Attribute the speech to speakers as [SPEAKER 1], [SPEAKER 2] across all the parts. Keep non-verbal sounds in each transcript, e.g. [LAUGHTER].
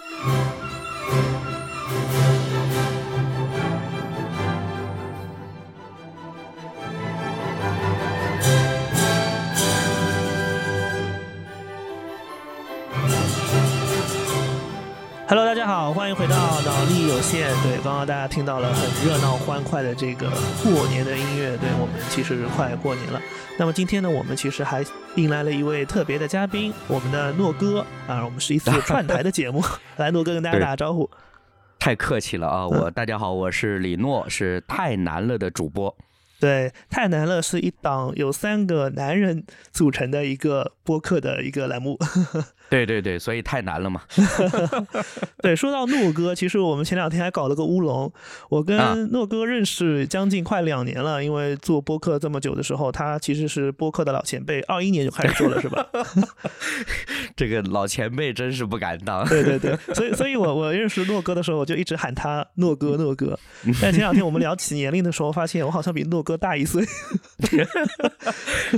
[SPEAKER 1] Hello，大好，欢迎回到脑力有限。对，刚刚大家听到了很热闹欢快的这个过年的音乐。对我们其实快过年了。那么今天呢，我们其实还迎来了一位特别的嘉宾，我们的诺哥啊。我们是一次串台的节目，[LAUGHS] 来，诺哥跟大家打个招呼。
[SPEAKER 2] 太客气了啊！我大家好，我是李诺，是太难了的主播。
[SPEAKER 1] 对，太难了是一档由三个男人组成的一个播客的一个栏目。
[SPEAKER 2] 对对对，所以太难了嘛。[LAUGHS]
[SPEAKER 1] 对，说到诺哥，其实我们前两天还搞了个乌龙。我跟诺哥认识将近快两年了，因为做播客这么久的时候，他其实是播客的老前辈，二一年就开始做了，是吧？[LAUGHS]
[SPEAKER 2] 这个老前辈真是不敢当。[LAUGHS]
[SPEAKER 1] 对对对，所以所以我我认识诺哥的时候，我就一直喊他诺哥诺哥。但前两天我们聊起年龄的时候，发现我好像比诺哥大一岁。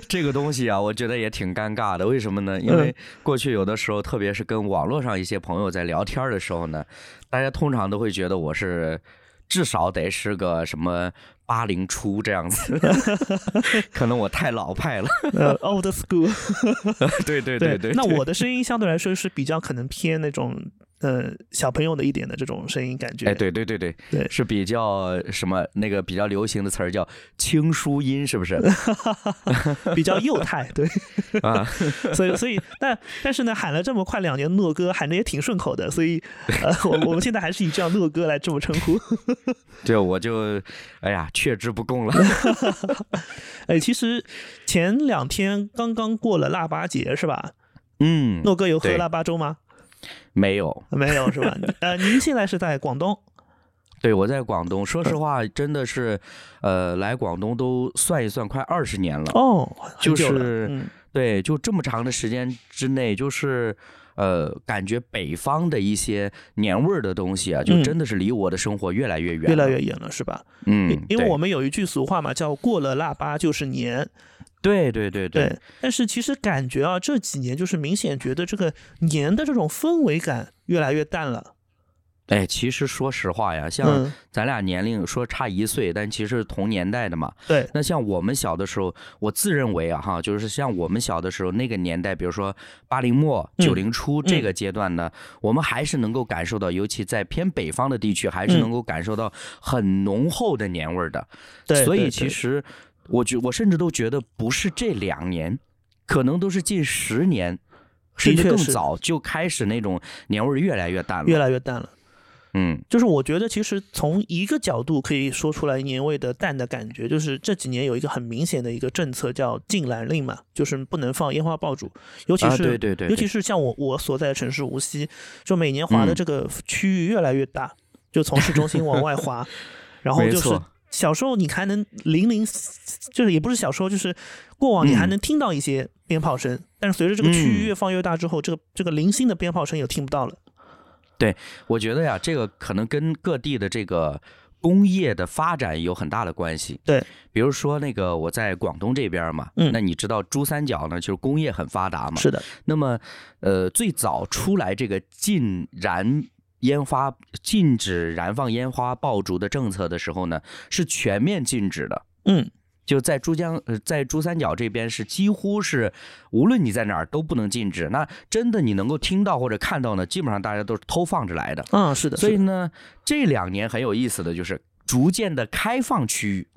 [SPEAKER 2] 这个东西啊，我觉得也挺尴尬的。为什么呢？因为过去有的。时候，特别是跟网络上一些朋友在聊天的时候呢，大家通常都会觉得我是至少得是个什么八零初这样子，[LAUGHS] 可能我太老派了，[LAUGHS]
[SPEAKER 1] old school。[LAUGHS]
[SPEAKER 2] 对对对对，
[SPEAKER 1] 那我的声音相对来说是比较可能偏那种。呃，小朋友的一点的这种声音感觉，
[SPEAKER 2] 哎，对对对对对，是比较什么那个比较流行的词儿叫轻舒音，是不是？[LAUGHS]
[SPEAKER 1] 比较幼态，对啊，[LAUGHS] 所以所以但但是呢，喊了这么快两年诺哥，喊的也挺顺口的，所以呃，我我们现在还是以这样诺哥来这么称呼。[LAUGHS]
[SPEAKER 2] 对，我就哎呀，却之不恭了。
[SPEAKER 1] 哎，其实前两天刚刚过了腊八节，是吧？
[SPEAKER 2] 嗯，
[SPEAKER 1] 诺哥有喝腊八粥吗？
[SPEAKER 2] 没有，
[SPEAKER 1] 没有是吧？[LAUGHS] 呃，您现在是在广东？
[SPEAKER 2] 对，我在广东。说实话，真的是，呃，来广东都算一算，快二十年了。
[SPEAKER 1] 哦，
[SPEAKER 2] 就是，对，就这么长的时间之内，就是，呃，感觉北方的一些年味儿的东西啊，就真的是离我的生活越来越远，
[SPEAKER 1] 越来越远了，是吧？
[SPEAKER 2] 嗯，
[SPEAKER 1] 因为我们有一句俗话嘛，叫“过了腊八就是年”。
[SPEAKER 2] 对对对
[SPEAKER 1] 对，但是其实感觉啊，这几年就是明显觉得这个年的这种氛围感越来越淡了。
[SPEAKER 2] 哎，其实说实话呀，像咱俩年龄说差一岁，但其实同年代的嘛。
[SPEAKER 1] 对。
[SPEAKER 2] 那像我们小的时候，我自认为啊哈，就是像我们小的时候那个年代，比如说八零末九零初这个阶段呢，我们还是能够感受到，尤其在偏北方的地区，还是能够感受到很浓厚的年味儿的。
[SPEAKER 1] 对。
[SPEAKER 2] 所以其实。我觉我甚至都觉得不是这两年，可能都是近十年，甚至更早就开始那种年味儿越来越淡了，
[SPEAKER 1] 越来越淡了。
[SPEAKER 2] 嗯，
[SPEAKER 1] 就是我觉得其实从一个角度可以说出来年味的淡的感觉，就是这几年有一个很明显的一个政策叫禁燃令嘛，就是不能放烟花爆竹，尤其是
[SPEAKER 2] 对对对，
[SPEAKER 1] 尤其是像我我所在的城市无锡，就每年划的这个区域越来越大，就从市中心往外划，[LAUGHS] 然后就是。小时候你还能零零，就是也不是小时候，就是过往你还能听到一些鞭炮声，但是随着这个区域越放越大之后，这个这个零星的鞭炮声也听不到了。
[SPEAKER 2] 对，我觉得呀，这个可能跟各地的这个工业的发展有很大的关系。
[SPEAKER 1] 对，
[SPEAKER 2] 比如说那个我在广东这边嘛，嗯，那你知道珠三角呢，就是工业很发达嘛。
[SPEAKER 1] 是的。
[SPEAKER 2] 那么，呃，最早出来这个禁燃。烟花禁止燃放烟花爆竹的政策的时候呢，是全面禁止的。
[SPEAKER 1] 嗯，
[SPEAKER 2] 就在珠江呃，在珠三角这边是几乎是无论你在哪儿都不能禁止。那真的你能够听到或者看到呢，基本上大家都是偷放着来的。
[SPEAKER 1] 嗯，是的。
[SPEAKER 2] 所以呢，这两年很有意思的就是逐渐的开放区域。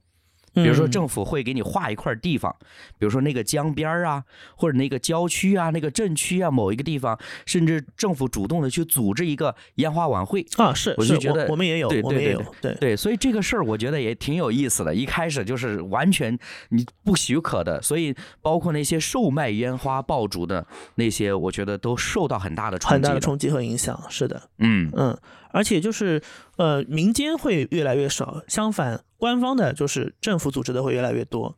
[SPEAKER 2] 比如说，政府会给你划一块地方，比如说那个江边啊，或者那个郊区啊，那个镇区啊，某一个地方，甚至政府主动的去组织一个烟花晚会
[SPEAKER 1] 啊，是，
[SPEAKER 2] 我就觉得
[SPEAKER 1] 我们也有，
[SPEAKER 2] 对对对
[SPEAKER 1] 对
[SPEAKER 2] 对，所以这个事儿我觉得也挺有意思的。一开始就是完全你不许可的，所以包括那些售卖烟花爆竹的那些，我觉得都受到很大的
[SPEAKER 1] 很大的冲击和影响。是的，
[SPEAKER 2] 嗯
[SPEAKER 1] 嗯。而且就是，呃，民间会越来越少，相反，官方的就是政府组织的会越来越多。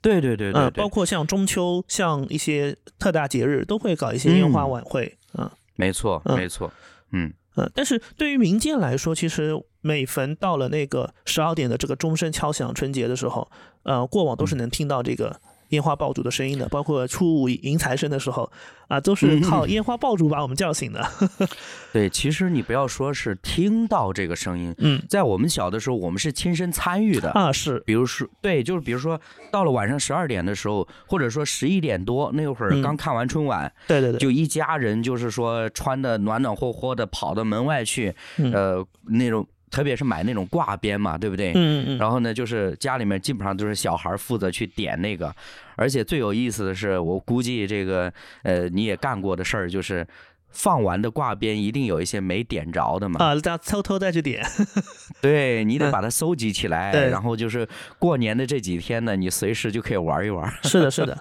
[SPEAKER 2] 对对对对，
[SPEAKER 1] 包括像中秋，像一些特大节日，都会搞一些烟花晚会。嗯，
[SPEAKER 2] 没错，没错。嗯
[SPEAKER 1] 嗯，但是对于民间来说，其实每逢到了那个十二点的这个钟声敲响，春节的时候，呃，过往都是能听到这个烟花爆竹的声音的，包括初五迎财神的时候啊，都是靠烟花爆竹把我们叫醒的。[LAUGHS] [LAUGHS]
[SPEAKER 2] 对，其实你不要说是听到这个声音，
[SPEAKER 1] 嗯，
[SPEAKER 2] 在我们小的时候，我们是亲身参与的。
[SPEAKER 1] 啊，是，
[SPEAKER 2] 比如说，对，就是比如说到了晚上十二点的时候，或者说十一点多那会儿刚看完春晚，
[SPEAKER 1] 对对对，
[SPEAKER 2] 就一家人就是说穿的暖暖和和的跑到门外去，呃，那种。特别是买那种挂鞭嘛，对不对？
[SPEAKER 1] 嗯嗯。
[SPEAKER 2] 然后呢，就是家里面基本上都是小孩负责去点那个，而且最有意思的是，我估计这个呃你也干过的事儿，就是放完的挂鞭一定有一些没点着的嘛。
[SPEAKER 1] 啊，再偷偷再去点。[LAUGHS] [LAUGHS]
[SPEAKER 2] 对你得把它收集起来，然后就是过年的这几天呢，你随时就可以玩一玩。[LAUGHS]
[SPEAKER 1] 是的，是的。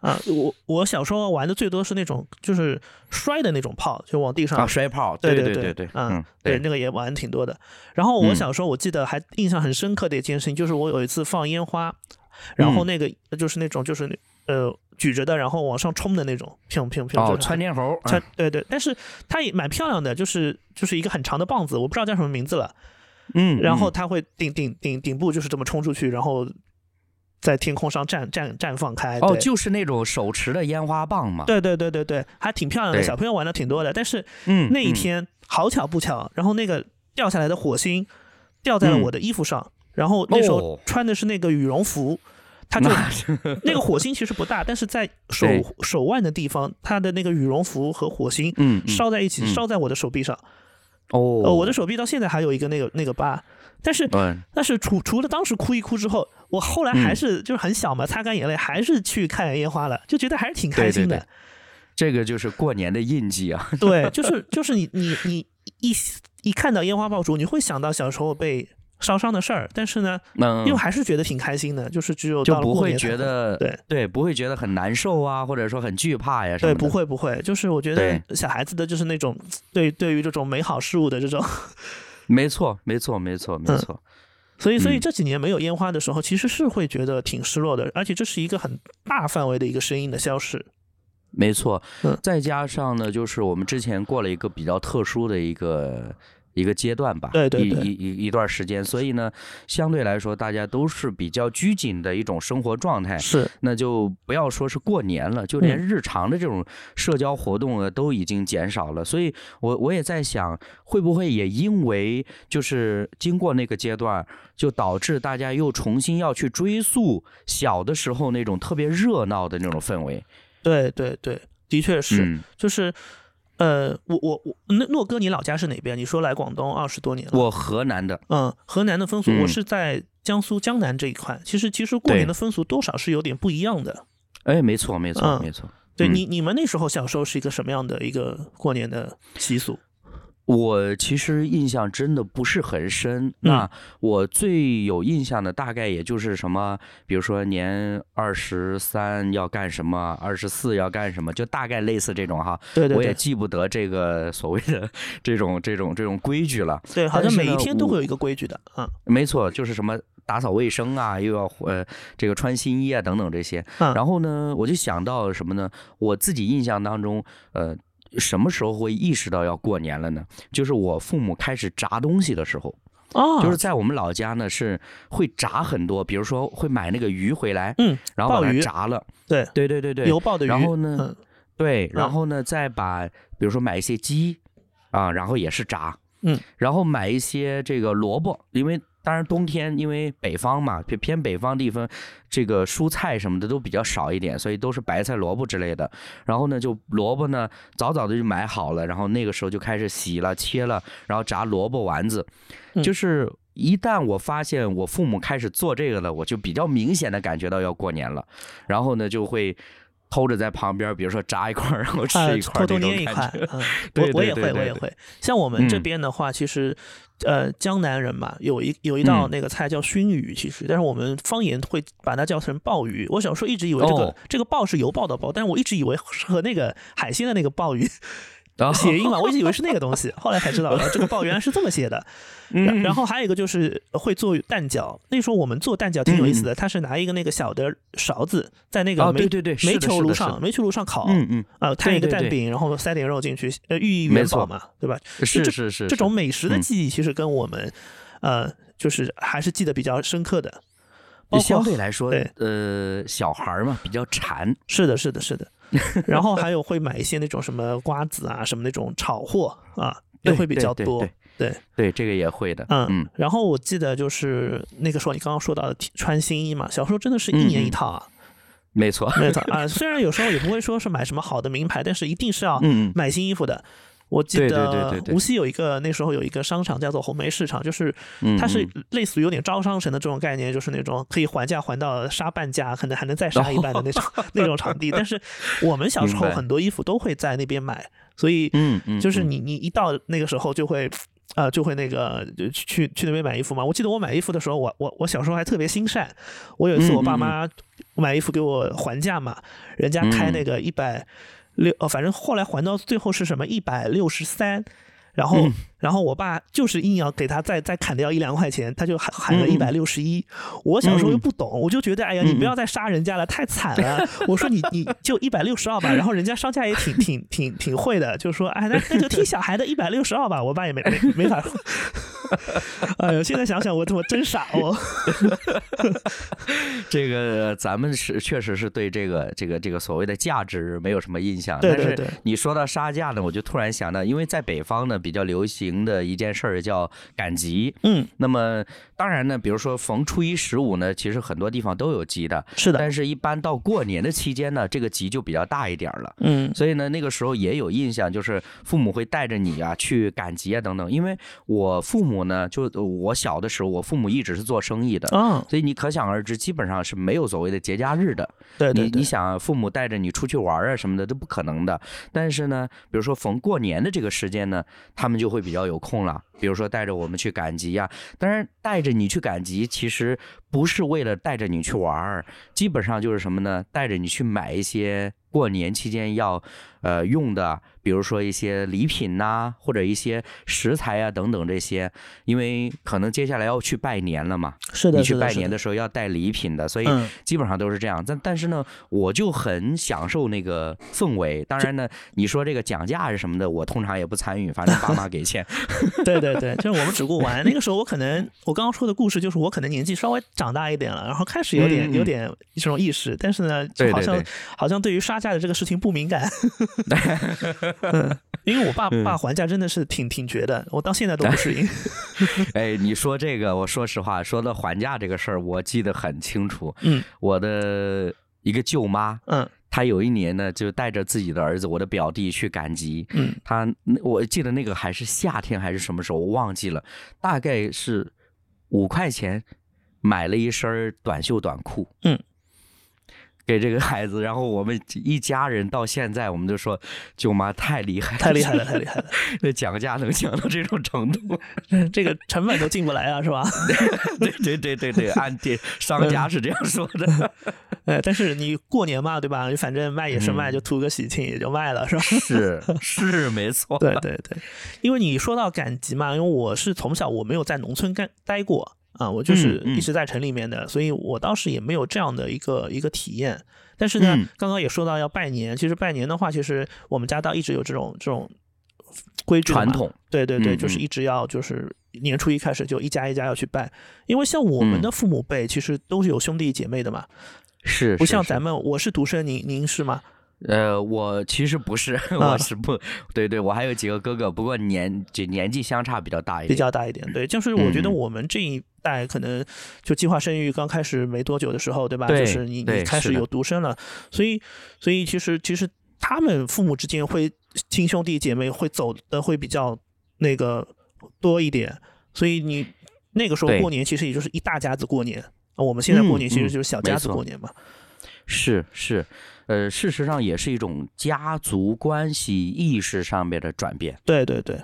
[SPEAKER 1] 啊，我我小时候玩的最多是那种就是摔的那种炮，就往地上
[SPEAKER 2] 啊摔炮，
[SPEAKER 1] 对
[SPEAKER 2] 对对
[SPEAKER 1] 对，
[SPEAKER 2] 嗯，
[SPEAKER 1] 对那个也玩挺多的。然后我小时候我记得还印象很深刻的一件事情，就是我有一次放烟花，然后那个就是那种就是呃举着的，然后往上冲的那种，砰砰砰，
[SPEAKER 2] 哦，窜天猴，
[SPEAKER 1] 窜，对对，但是它也蛮漂亮的，就是就是一个很长的棒子，我不知道叫什么名字了，
[SPEAKER 2] 嗯，
[SPEAKER 1] 然后它会顶顶顶顶部就是这么冲出去，然后。在天空上绽绽绽放开
[SPEAKER 2] 哦，就是那种手持的烟花棒嘛。
[SPEAKER 1] 对对对对对，还挺漂亮的，小朋友玩的挺多的。但是，
[SPEAKER 2] 嗯，
[SPEAKER 1] 那一天好巧不巧，然后那个掉下来的火星掉在了我的衣服上，然后那时候穿的是那个羽绒服，它就那个火星其实不大，但是在手手腕的地方，它的那个羽绒服和火星烧在一起，烧在我的手臂上。
[SPEAKER 2] 哦，
[SPEAKER 1] 我的手臂到现在还有一个那个那个疤。但是，但是除除了当时哭一哭之后，我后来还是就是很小嘛，擦干眼泪，还是去看烟花了，就觉得还是挺开心的。
[SPEAKER 2] 这个就是过年的印记啊。[LAUGHS]
[SPEAKER 1] 对，就是就是你你你一一看到烟花爆竹，你会想到小时候被烧伤的事儿，但是呢，嗯、又还是觉得挺开心的，就是只有
[SPEAKER 2] 就不会觉得
[SPEAKER 1] 对
[SPEAKER 2] 对，不会觉得很难受啊，或者说很惧怕呀。
[SPEAKER 1] 对，不会不会，就是我觉得小孩子的就是那种对对于这种美好事物的这种。
[SPEAKER 2] 没错，没错，没错，没错。
[SPEAKER 1] 所以，所以这几年没有烟花的时候，其实是会觉得挺失落的，而且这是一个很大范围的一个声音的消失。
[SPEAKER 2] 没错，再加上呢，就是我们之前过了一个比较特殊的一个。一个阶段吧，
[SPEAKER 1] 对对
[SPEAKER 2] 对，一一一段时间，所以呢，相对来说，大家都是比较拘谨的一种生活状态。
[SPEAKER 1] 是，
[SPEAKER 2] 那就不要说是过年了，就连日常的这种社交活动啊，都已经减少了。所以，我我也在想，会不会也因为就是经过那个阶段，就导致大家又重新要去追溯小的时候那种特别热闹的那种氛围？
[SPEAKER 1] 对对对，的确是，就是。呃，我我我，那诺哥，你老家是哪边？你说来广东二十多年了。
[SPEAKER 2] 我河南的。
[SPEAKER 1] 嗯，河南的风俗，我是在江苏江南这一块。其实，其实过年的风俗多少是有点不一样的。
[SPEAKER 2] 哎，没错，没错，没错。
[SPEAKER 1] 对你，你们那时候小时候是一个什么样的一个过年的习俗？
[SPEAKER 2] 我其实印象真的不是很深。那我最有印象的大概也就是什么，比如说年二十三要干什么，二十四要干什么，就大概类似这种哈。
[SPEAKER 1] 对对。
[SPEAKER 2] 我也记不得这个所谓的这种这种这种规矩了。
[SPEAKER 1] 对，好像每一天都会有一个规矩的。嗯，
[SPEAKER 2] 没错，就是什么打扫卫生啊，又要呃这个穿新衣啊等等这些。
[SPEAKER 1] 嗯。
[SPEAKER 2] 然后呢，我就想到什么呢？我自己印象当中，呃。什么时候会意识到要过年了呢？就是我父母开始炸东西的时候，
[SPEAKER 1] 哦，
[SPEAKER 2] 就是在我们老家呢是会炸很多，比如说会买那个鱼回来，
[SPEAKER 1] 嗯，
[SPEAKER 2] 然后把它炸了，
[SPEAKER 1] 对。
[SPEAKER 2] 对对对对，
[SPEAKER 1] 油爆的鱼，
[SPEAKER 2] 然后呢，对，然后呢再把比如说买一些鸡，啊，然后也是炸，
[SPEAKER 1] 嗯，
[SPEAKER 2] 然后买一些这个萝卜，因为。当然，冬天因为北方嘛，偏偏北方地方，这个蔬菜什么的都比较少一点，所以都是白菜、萝卜之类的。然后呢，就萝卜呢，早早的就买好了，然后那个时候就开始洗了、切了，然后炸萝卜丸子。就是一旦我发现我父母开始做这个了，我就比较明显的感觉到要过年了。然后呢，就会。偷着在旁边，比如说炸一块，[LAUGHS] 然后吃一块，
[SPEAKER 1] 偷偷捏一块。嗯，[LAUGHS] 我我也会，我也会。像我们这边的话，其实，呃，江南人嘛，有一有一道那个菜叫熏鱼，其实，但是我们方言会把它叫成鲍鱼。我小时候一直以为这个这个鲍是油爆的鲍，但是我一直以为是和那个海鲜的那个鲍鱼。谐音嘛，我一直以为是那个东西，后来才知道这个“报”原来是这么写的。[LAUGHS] 然后还有一个就是会做蛋饺，那时候我们做蛋饺挺有意思的，他是拿一个那个小的勺子在那个煤煤球炉上煤球炉上烤，
[SPEAKER 2] 嗯嗯，
[SPEAKER 1] 啊摊一个蛋饼，然后塞点肉进去，呃寓意元宝嘛，对吧？
[SPEAKER 2] 是是是，
[SPEAKER 1] 这种美食的记忆其实跟我们，呃，就是还是记得比较深刻的。
[SPEAKER 2] 相对来说，呃，小孩嘛比较馋。
[SPEAKER 1] 是的，是的，是的。[LAUGHS] 然后还有会买一些那种什么瓜子啊，什么那种炒货啊，也会比较多。对
[SPEAKER 2] 对，这个也会的。
[SPEAKER 1] 嗯嗯。然后我记得就是那个时候你刚刚说到的穿新衣嘛，小时候真的是一年一套啊。
[SPEAKER 2] 没错，
[SPEAKER 1] 没错啊。虽然有时候也不会说是买什么好的名牌，但是一定是要买新衣服的。我记得无锡有一个那时候有一个商场叫做红梅市场，就是它是类似于有点招商城的这种概念，就是那种可以还价还到杀半价，可能还能再杀一半的那种那种场地。[LAUGHS] 但是我们小时候很多衣服都会在那边买，所以就是你你一到那个时候就会呃就会那个去去那边买衣服嘛。我记得我买衣服的时候，我我我小时候还特别心善，我有一次我爸妈买衣服给我还价嘛，人家开那个一百。六呃，反正后来还到最后是什么一百六十三，然后。然后我爸就是硬要给他再再砍掉一两块钱，他就喊喊了一百六十一。我小时候又不懂，我就觉得哎呀，你不要再杀人家了，太惨了。我说你你就一百六十二吧。然后人家商家也挺挺挺挺会的，就说哎那那就听小孩的一百六十二吧。我爸也没没没法。[LAUGHS] 哎呦，现在想想我我真傻哦。[LAUGHS]
[SPEAKER 2] 这个咱们是确实是对这个这个这个所谓的价值没有什么印象。但是你说到杀价呢，我就突然想到，因为在北方呢比较流。行的一件事儿叫赶集，
[SPEAKER 1] 嗯，
[SPEAKER 2] 那么当然呢，比如说逢初一十五呢，其实很多地方都有集的，
[SPEAKER 1] 是的。
[SPEAKER 2] 但是，一般到过年的期间呢，这个集就比较大一点了，
[SPEAKER 1] 嗯。
[SPEAKER 2] 所以呢，那个时候也有印象，就是父母会带着你啊去赶集啊等等。因为我父母呢，就我小的时候，我父母一直是做生意的，
[SPEAKER 1] 嗯。
[SPEAKER 2] 所以你可想而知，基本上是没有所谓的节假日的。
[SPEAKER 1] 对，
[SPEAKER 2] 你你想，父母带着你出去玩啊什么的都不可能的。但是呢，比如说逢过年的这个时间呢，他们就会比较有空了。比如说带着我们去赶集呀，当然带着你去赶集，其实不是为了带着你去玩儿，基本上就是什么呢？带着你去买一些过年期间要呃用的。比如说一些礼品呐，或者一些食材啊等等这些，因为可能接下来要去拜年了嘛，
[SPEAKER 1] 是的，
[SPEAKER 2] 你去拜年的时候要带礼品的，所以基本上都是这样。但但是呢，我就很享受那个氛围。当然呢，你说这个讲价是什么的，我通常也不参与，反正爸妈给钱。[LAUGHS]
[SPEAKER 1] 对对对，就是我们只顾玩。那个时候我可能我刚刚说的故事，就是我可能年纪稍微长大一点了，然后开始有点有点这种意识，但是呢，就好像好像对于杀价的这个事情不敏感。[LAUGHS] 嗯，因为我爸爸还价真的是挺挺绝的，我到现在都不适应。[LAUGHS]
[SPEAKER 2] 哎，你说这个，我说实话，说到还价这个事儿，我记得很清楚。
[SPEAKER 1] 嗯，
[SPEAKER 2] 我的一个舅妈，
[SPEAKER 1] 嗯，
[SPEAKER 2] 她有一年呢，就带着自己的儿子，我的表弟去赶集。
[SPEAKER 1] 嗯，
[SPEAKER 2] 他我记得那个还是夏天还是什么时候，我忘记了，大概是五块钱买了一身短袖短裤。
[SPEAKER 1] 嗯。
[SPEAKER 2] 给这个孩子，然后我们一家人到现在，我们就说舅妈太厉害，
[SPEAKER 1] 太厉害了，太厉害了。[LAUGHS]
[SPEAKER 2] 那讲价能讲到这种程度，[LAUGHS]
[SPEAKER 1] 这个成本都进不来啊，是吧？[LAUGHS]
[SPEAKER 2] 对对对对对，按这商家是这样说的。
[SPEAKER 1] 呃，但是你过年嘛，对吧？反正卖也是卖，就图个喜庆也就卖了，是吧？
[SPEAKER 2] 是是没错。
[SPEAKER 1] 对对对，因为你说到赶集嘛，因为我是从小我没有在农村干待过。啊，我就是一直在城里面的，所以我当时也没有这样的一个一个体验。但是呢，刚刚也说到要拜年，其实拜年的话，其实我们家倒一直有这种这种规矩
[SPEAKER 2] 传统。
[SPEAKER 1] 对对对，就是一直要就是年初一开始就一家一家要去拜，因为像我们的父母辈其实都是有兄弟姐妹的嘛，
[SPEAKER 2] 是
[SPEAKER 1] 不像咱们，我是独生，您您是吗？
[SPEAKER 2] 呃，我其实不是，[LAUGHS] 我是不对，对我还有几个哥哥，不过年就年纪相差比较大一点，
[SPEAKER 1] 比较大一点。对，就是我觉得我们这一代可能就计划生育刚开始没多久的时候，对吧？就是你你开始有独生了，所以所以其实其实他们父母之间会亲兄弟姐妹会走的会比较那个多一点，所以你那个时候过年其实也就是一大家子过年，我们现在过年其实就是小家子过年嘛。
[SPEAKER 2] 是是。呃，事实上也是一种家族关系意识上面的转变。
[SPEAKER 1] 对对对，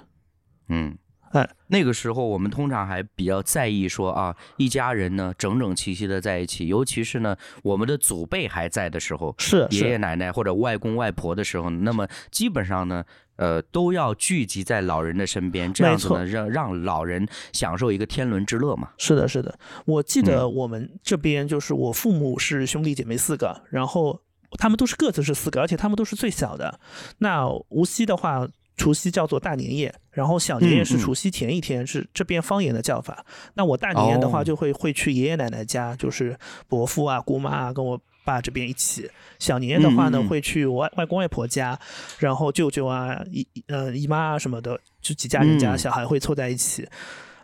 [SPEAKER 2] 嗯，
[SPEAKER 1] 哎，
[SPEAKER 2] 那个时候我们通常还比较在意说啊，一家人呢整整齐齐的在一起，尤其是呢我们的祖辈还在的时候，
[SPEAKER 1] 是
[SPEAKER 2] 爷爷奶奶或者外公外婆的时候，那么基本上呢，呃，都要聚集在老人的身边，这样子呢，让让老人享受一个天伦之乐嘛。
[SPEAKER 1] 是的，是的，我记得我们这边就是我父母是兄弟姐妹四个，然后。他们都是各自是四个，而且他们都是最小的。那无锡的话，除夕叫做大年夜，然后小年夜是除夕前一天，是这边方言的叫法。那我大年夜的话，就会会去爷爷奶奶家，就是伯父啊、姑妈啊，跟我爸这边一起。小年夜的话呢，会去我外外公外婆家，然后舅舅啊、姨呃姨妈啊什么的，就几家人家小孩会凑在一起，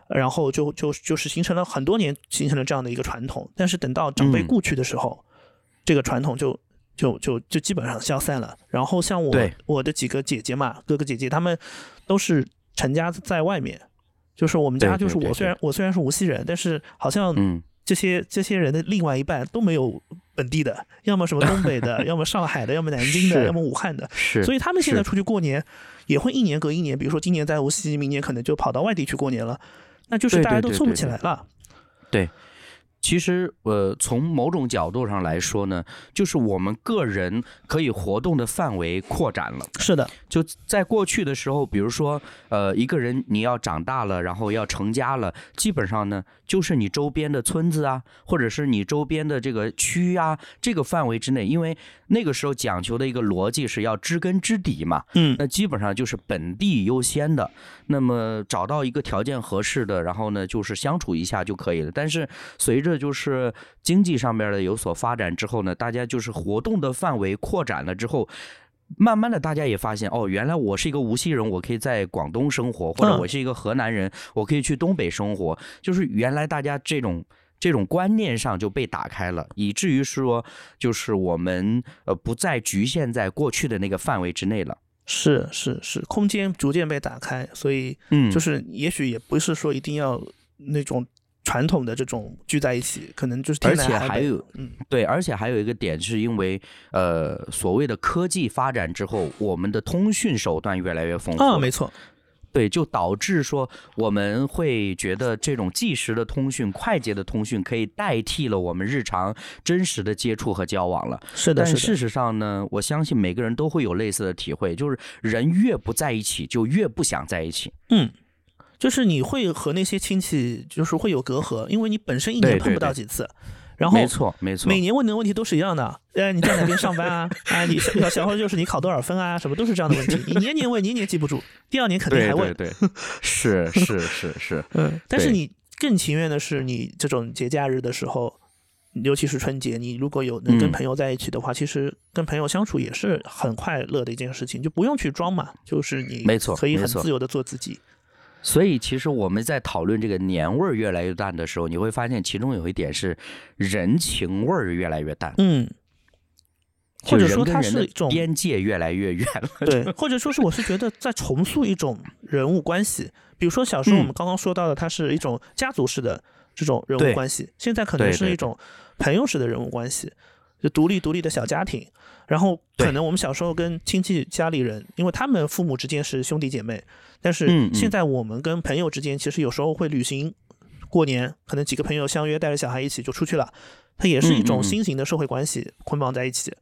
[SPEAKER 1] 然后就就就是形成了很多年形成了这样的一个传统。但是等到长辈故去的时候，这个传统就。就就就基本上消散了。然后像我我的几个姐姐嘛，哥哥姐姐他们都是成家在外面。就是我们家就是我虽然我虽然是无锡人，但是好像这些这些人的另外一半都没有本地的，要么什么东北的，[LAUGHS] 要么上海的，要么南京的，要么武汉的。
[SPEAKER 2] 是。
[SPEAKER 1] 所以他们现在出去过年也会一年隔一年，比如说今年在无锡，明年可能就跑到外地去过年了。那就是大家都凑不起来了。
[SPEAKER 2] 对。其实，呃，从某种角度上来说呢，就是我们个人可以活动的范围扩展了。
[SPEAKER 1] 是的，
[SPEAKER 2] 就在过去的时候，比如说，呃，一个人你要长大了，然后要成家了，基本上呢，就是你周边的村子啊，或者是你周边的这个区啊，这个范围之内，因为那个时候讲求的一个逻辑是要知根知底嘛。
[SPEAKER 1] 嗯。
[SPEAKER 2] 那基本上就是本地优先的，那么找到一个条件合适的，然后呢，就是相处一下就可以了。但是随着这就是经济上面的有所发展之后呢，大家就是活动的范围扩展了之后，慢慢的大家也发现哦，原来我是一个无锡人，我可以在广东生活，或者我是一个河南人，我可以去东北生活。就是原来大家这种这种观念上就被打开了，以至于说就是我们呃不再局限在过去的那个范围之内了。
[SPEAKER 1] 是是是，空间逐渐被打开，所以
[SPEAKER 2] 嗯，
[SPEAKER 1] 就是也许也不是说一定要那种。传统的这种聚在一起，可能就是
[SPEAKER 2] 而且还有，嗯，对，而且还有一个点，是因为呃，所谓的科技发展之后，我们的通讯手段越来越丰富
[SPEAKER 1] 啊，没错，
[SPEAKER 2] 对，就导致说我们会觉得这种即时的通讯、快捷的通讯可以代替了我们日常真实的接触和交往了。
[SPEAKER 1] 是的，
[SPEAKER 2] 但事实上呢，我相信每个人都会有类似的体会，就是人越不在一起，就越不想在一起。
[SPEAKER 1] 嗯。就是你会和那些亲戚就是会有隔阂，因为你本身一年碰不到几次，然后
[SPEAKER 2] 没错没错，
[SPEAKER 1] 每年问的问题都是一样的，呃，你在哪边上班啊？啊，你小小时就是你考多少分啊？什么都是这样的问题，你年年问，年年记不住，第二年肯定还问。
[SPEAKER 2] 对对对，是是是是，[LAUGHS]
[SPEAKER 1] 嗯。但是你更情愿的是，你这种节假日的时候，尤其是春节，你如果有能跟朋友在一起的话，其实跟朋友相处也是很快乐的一件事情，就不用去装嘛，就是你
[SPEAKER 2] 没错，
[SPEAKER 1] 可以很自由的做自己。
[SPEAKER 2] 所以，其实我们在讨论这个年味儿越来越淡的时候，你会发现其中有一点是人情味儿越来越淡。
[SPEAKER 1] 嗯，或者说它是一种
[SPEAKER 2] 边界越来越远了。
[SPEAKER 1] 对，或者说是我是觉得在重塑一种人物关系。比如说小时候我们刚刚说到的，它是一种家族式的这种人物关系，现在可能是一种朋友式的人物关系，就独立独立的小家庭。然后可能我们小时候跟亲戚家里人，因为他们父母之间是兄弟姐妹。但是现在我们跟朋友之间，其实有时候会旅行，过年可能几个朋友相约带着小孩一起就出去了，它也是一种新型的社会关系捆绑在一起。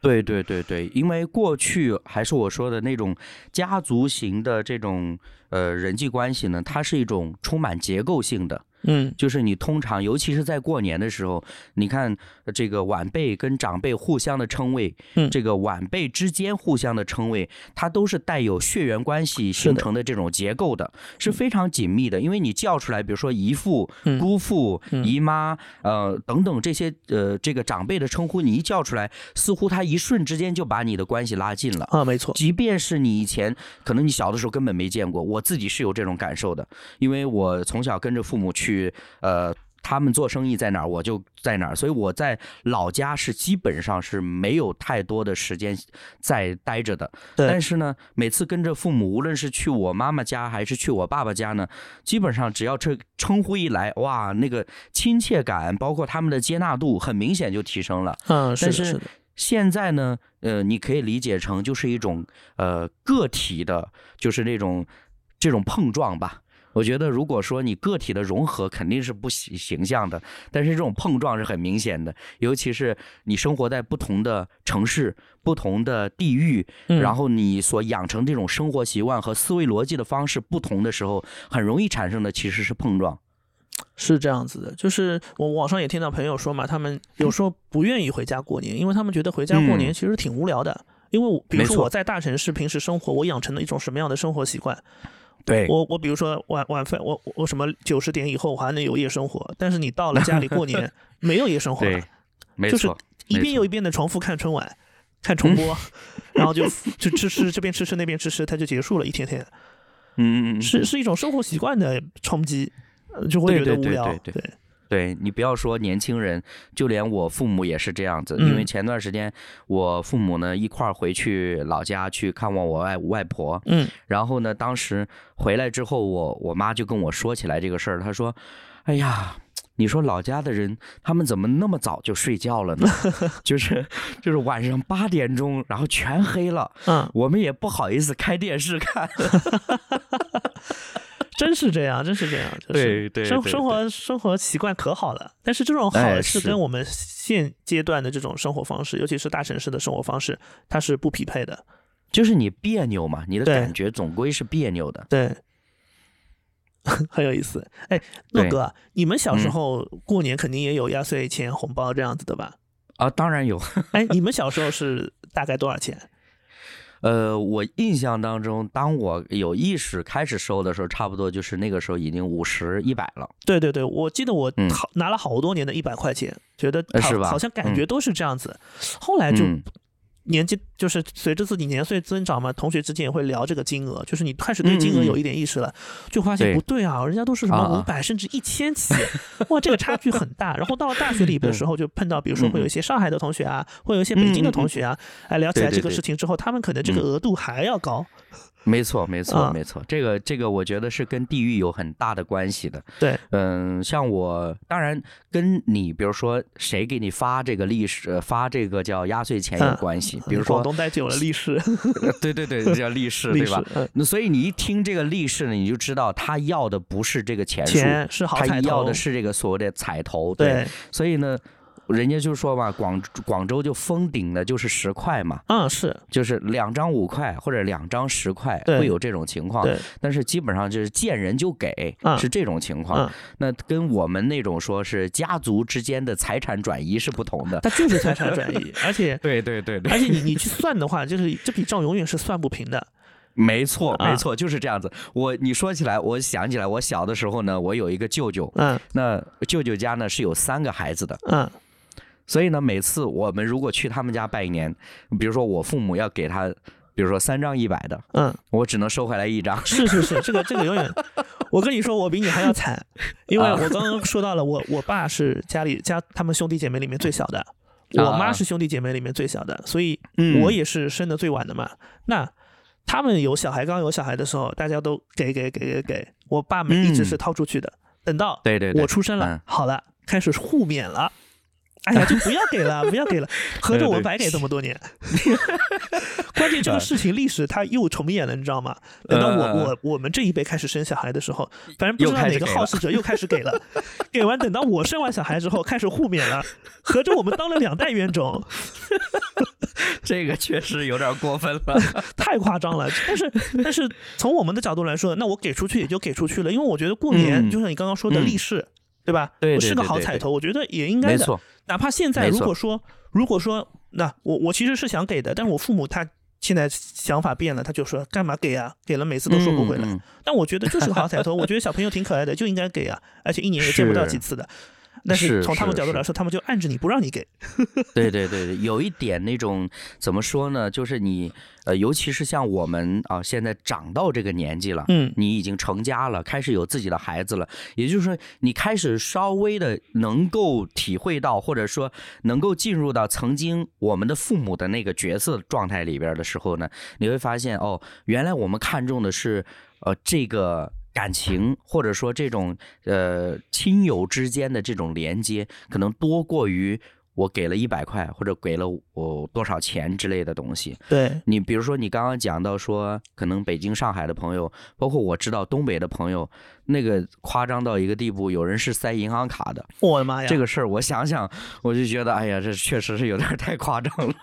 [SPEAKER 2] 对对对对，因为过去还是我说的那种家族型的这种呃人际关系呢，它是一种充满结构性的。
[SPEAKER 1] 嗯，
[SPEAKER 2] 就是你通常，尤其是在过年的时候，你看这个晚辈跟长辈互相的称谓，
[SPEAKER 1] 嗯，
[SPEAKER 2] 这个晚辈之间互相的称谓，它都是带有血缘关系形成的这种结构的，是非常紧密的。因为你叫出来，比如说姨父、姑父、姨妈，呃等等这些呃这个长辈的称呼，你一叫出来，似乎他一瞬之间就把你的关系拉近了
[SPEAKER 1] 啊，没错。
[SPEAKER 2] 即便是你以前可能你小的时候根本没见过，我自己是有这种感受的，因为我从小跟着父母去。去呃，他们做生意在哪儿，我就在哪儿，所以我在老家是基本上是没有太多的时间在待着的。但是呢，每次跟着父母，无论是去我妈妈家还是去我爸爸家呢，基本上只要这称呼一来，哇，那个亲切感，包括他们的接纳度，很明显就提升了。
[SPEAKER 1] 嗯，
[SPEAKER 2] 但是现在呢，呃，你可以理解成就是一种呃个体的，就是那种这种碰撞吧。我觉得，如果说你个体的融合肯定是不形形象的，但是这种碰撞是很明显的。尤其是你生活在不同的城市、不同的地域，然后你所养成这种生活习惯和思维逻辑的方式不同的时候，很容易产生的其实是碰撞。
[SPEAKER 1] 是这样子的，就是我网上也听到朋友说嘛，他们有时候不愿意回家过年，因为他们觉得回家过年其实挺无聊的。因为我比如说我在大城市平时生活，我养成了一种什么样的生活习惯？
[SPEAKER 2] 对。
[SPEAKER 1] 我我比如说晚晚饭，我我什么九十点以后我还能有夜生活，但是你到了家里过年 [LAUGHS] 没有夜生活了就是，一遍又一遍的重复看春晚，看重播，然后就就吃吃这边吃吃那边吃吃，它就结束了，一天天
[SPEAKER 2] 嗯嗯嗯，
[SPEAKER 1] 是是一种生活习惯的冲击，呃就会觉得无聊。
[SPEAKER 2] 对对对你不要说年轻人，就连我父母也是这样子。因为
[SPEAKER 1] 嗯
[SPEAKER 2] 前段时间我父母呢一块儿回去老家去看望我外外婆，
[SPEAKER 1] 嗯
[SPEAKER 2] 然后呢，当时回来之后，我我妈就跟我说起来这个事儿，她说：“哎呀。”你说老家的人，他们怎么那么早就睡觉了呢？就是就是晚上八点钟，然后全黑了，
[SPEAKER 1] 嗯，
[SPEAKER 2] 我们也不好意思开电视看。[LAUGHS]
[SPEAKER 1] 真是这样，真是这样，就是
[SPEAKER 2] 对对对
[SPEAKER 1] 生生活生活习惯可好了，但是这种好
[SPEAKER 2] 哎是
[SPEAKER 1] 是跟我们现阶段的这种生活方式，尤其是大城市的生活方式，它是不匹配的。
[SPEAKER 2] 就是你别扭嘛，你的感觉总归是别扭的。
[SPEAKER 1] 对，[LAUGHS] 很有意思。哎，诺哥，你们小时
[SPEAKER 2] 嗯
[SPEAKER 1] 候过年肯定也有压岁钱、红包这样子的吧？
[SPEAKER 2] 啊，当然有。
[SPEAKER 1] 哎，你们小时候 [LAUGHS] 是大概多少钱？
[SPEAKER 2] 呃，我印象当中，当我有意识开始收的时候，差不多就是那个时候已经五十、一百了。
[SPEAKER 1] 对对对，我记得我
[SPEAKER 2] 嗯
[SPEAKER 1] 好拿了好多年的一百块钱，觉得
[SPEAKER 2] 是吧
[SPEAKER 1] 好像感觉都是这样子。后来就
[SPEAKER 2] 嗯
[SPEAKER 1] 年纪就是随着自己年岁增长嘛，同学之间也会聊这个金额，就是你开始对金额有一点意识了，就发现不对啊，人家都是什么五百甚至一千起，哇，这个差距很大。然后到了大学里的时候，就碰到比如说会有一些上海的同学啊，会有一些北京的同学啊，哎，聊起来这个事情之后，他们可能这个
[SPEAKER 2] 嗯。
[SPEAKER 1] 额度还要高。
[SPEAKER 2] 没错，没错，
[SPEAKER 1] 啊
[SPEAKER 2] 没错。这个这个，我觉得是跟地域有很大的关系的。
[SPEAKER 1] 对，
[SPEAKER 2] 嗯，像我，当然跟你，比如说谁给你发这个历史，呃发这个叫压岁钱有
[SPEAKER 1] 嗯
[SPEAKER 2] 关系。比如说，
[SPEAKER 1] 广东待久了，历史，
[SPEAKER 2] 呃对对对，这叫历史，对吧？，
[SPEAKER 1] 嗯，
[SPEAKER 2] 那所以你一听这个历史呢，你就知道他要的不是这个钱数，
[SPEAKER 1] 钱是好
[SPEAKER 2] 他
[SPEAKER 1] 彩头
[SPEAKER 2] 要的，是这个所谓的彩头。
[SPEAKER 1] 对，
[SPEAKER 2] 所以呢，人家就说嘛，广广州就封顶的就是十块嘛，
[SPEAKER 1] 嗯，是。
[SPEAKER 2] 就是两张五块或者两张十块，会有这种情况。但是基本上就是见人就给，
[SPEAKER 1] 嗯
[SPEAKER 2] 是这种情况。
[SPEAKER 1] 嗯，
[SPEAKER 2] 那跟我们那种说是家族之间的财产转移是不同的。
[SPEAKER 1] 它就是财产转移，[LAUGHS] 而且
[SPEAKER 2] 对对对对，
[SPEAKER 1] 而且你你去算的话，就是这笔账永远是算不平的。
[SPEAKER 2] 没错
[SPEAKER 1] 啊。
[SPEAKER 2] 没错，就是这样子。我你说起来，我想起来，我小的时候呢，我有一个舅舅，
[SPEAKER 1] 嗯。
[SPEAKER 2] 那舅舅家呢是有三个孩子的，
[SPEAKER 1] 嗯
[SPEAKER 2] 所以呢，每次我们如果去他们家拜年，比如说我父母要给他，比如说三张一百的，
[SPEAKER 1] 嗯，
[SPEAKER 2] 我只能收回来一张。
[SPEAKER 1] 是是是，这个这个永远，我跟你说，我比你还要惨，因为
[SPEAKER 2] 啊
[SPEAKER 1] 我刚刚说到了，我我爸是家里家他们兄弟姐妹里面最小的，
[SPEAKER 2] 啊
[SPEAKER 1] 我妈是兄弟姐妹里面最小的，所以
[SPEAKER 2] 嗯
[SPEAKER 1] 我也是生的最晚的嘛。那他们有小孩，刚有小孩的时候，大家都给给给给给，我爸们一直是掏出去的。等到
[SPEAKER 2] 对对对，
[SPEAKER 1] 我出生了
[SPEAKER 2] 嗯，
[SPEAKER 1] 好了，开始互免了。哎呀，就不要给了，[LAUGHS] 不要给了，合着我们白给这么多年。[LAUGHS] 关键这个事情历史它又重演了，你知道吗？等到我我我们这一辈开始生小孩的时候，反正不知道哪个好事者又开始给了，[LAUGHS] 给完等到我生完小孩之后开始互免了，合着我们当了两代冤种，
[SPEAKER 2] 这个确实有点过分了。
[SPEAKER 1] 太夸张了。但是但是从我们的角度来说，那我给出去也就给出去了，因为我觉得过年
[SPEAKER 2] 嗯
[SPEAKER 1] 就像你刚刚说的
[SPEAKER 2] 嗯
[SPEAKER 1] 立誓，对吧？
[SPEAKER 2] 对
[SPEAKER 1] 是个好彩头，我觉得也应该的。
[SPEAKER 2] 没错，
[SPEAKER 1] 哪怕现在如果说如果说那我我其实是想给的，但是我父母他现在想法变了，他就说干嘛给啊？给了每次都收不回来。但我觉得就是个好彩头，[LAUGHS] 我觉得小朋友挺可爱的，就应该给啊，而且一年也见不到几次的。但
[SPEAKER 2] 是
[SPEAKER 1] 从他们角度来说，他们就按着你不让你给。[LAUGHS]
[SPEAKER 2] 对对对对，有一点那种怎么说呢？就是你呃，尤其是像我们啊，现在长到这个年纪了，
[SPEAKER 1] 嗯
[SPEAKER 2] 你已经成家了，开始有自己的孩子了，也就是说，你开始稍微的能够体会到，或者说能够进入到曾经我们的父母的那个角色状态里边的时候呢，你会发现哦，原来我们看重的是呃这个。感情或者说这种呃亲友之间的这种连接，可能多过于我给了一百块或者给了我多少钱之类的东西。
[SPEAKER 1] 对，
[SPEAKER 2] 你比如说，你刚刚讲到说，可能北京、上海的朋友，包括我知道东北的朋友，那个夸张到一个地步，有人是塞银行卡的。
[SPEAKER 1] 我的妈呀！
[SPEAKER 2] 这个事儿，我想想，我就觉得，哎呀，这确实是有点太夸张了。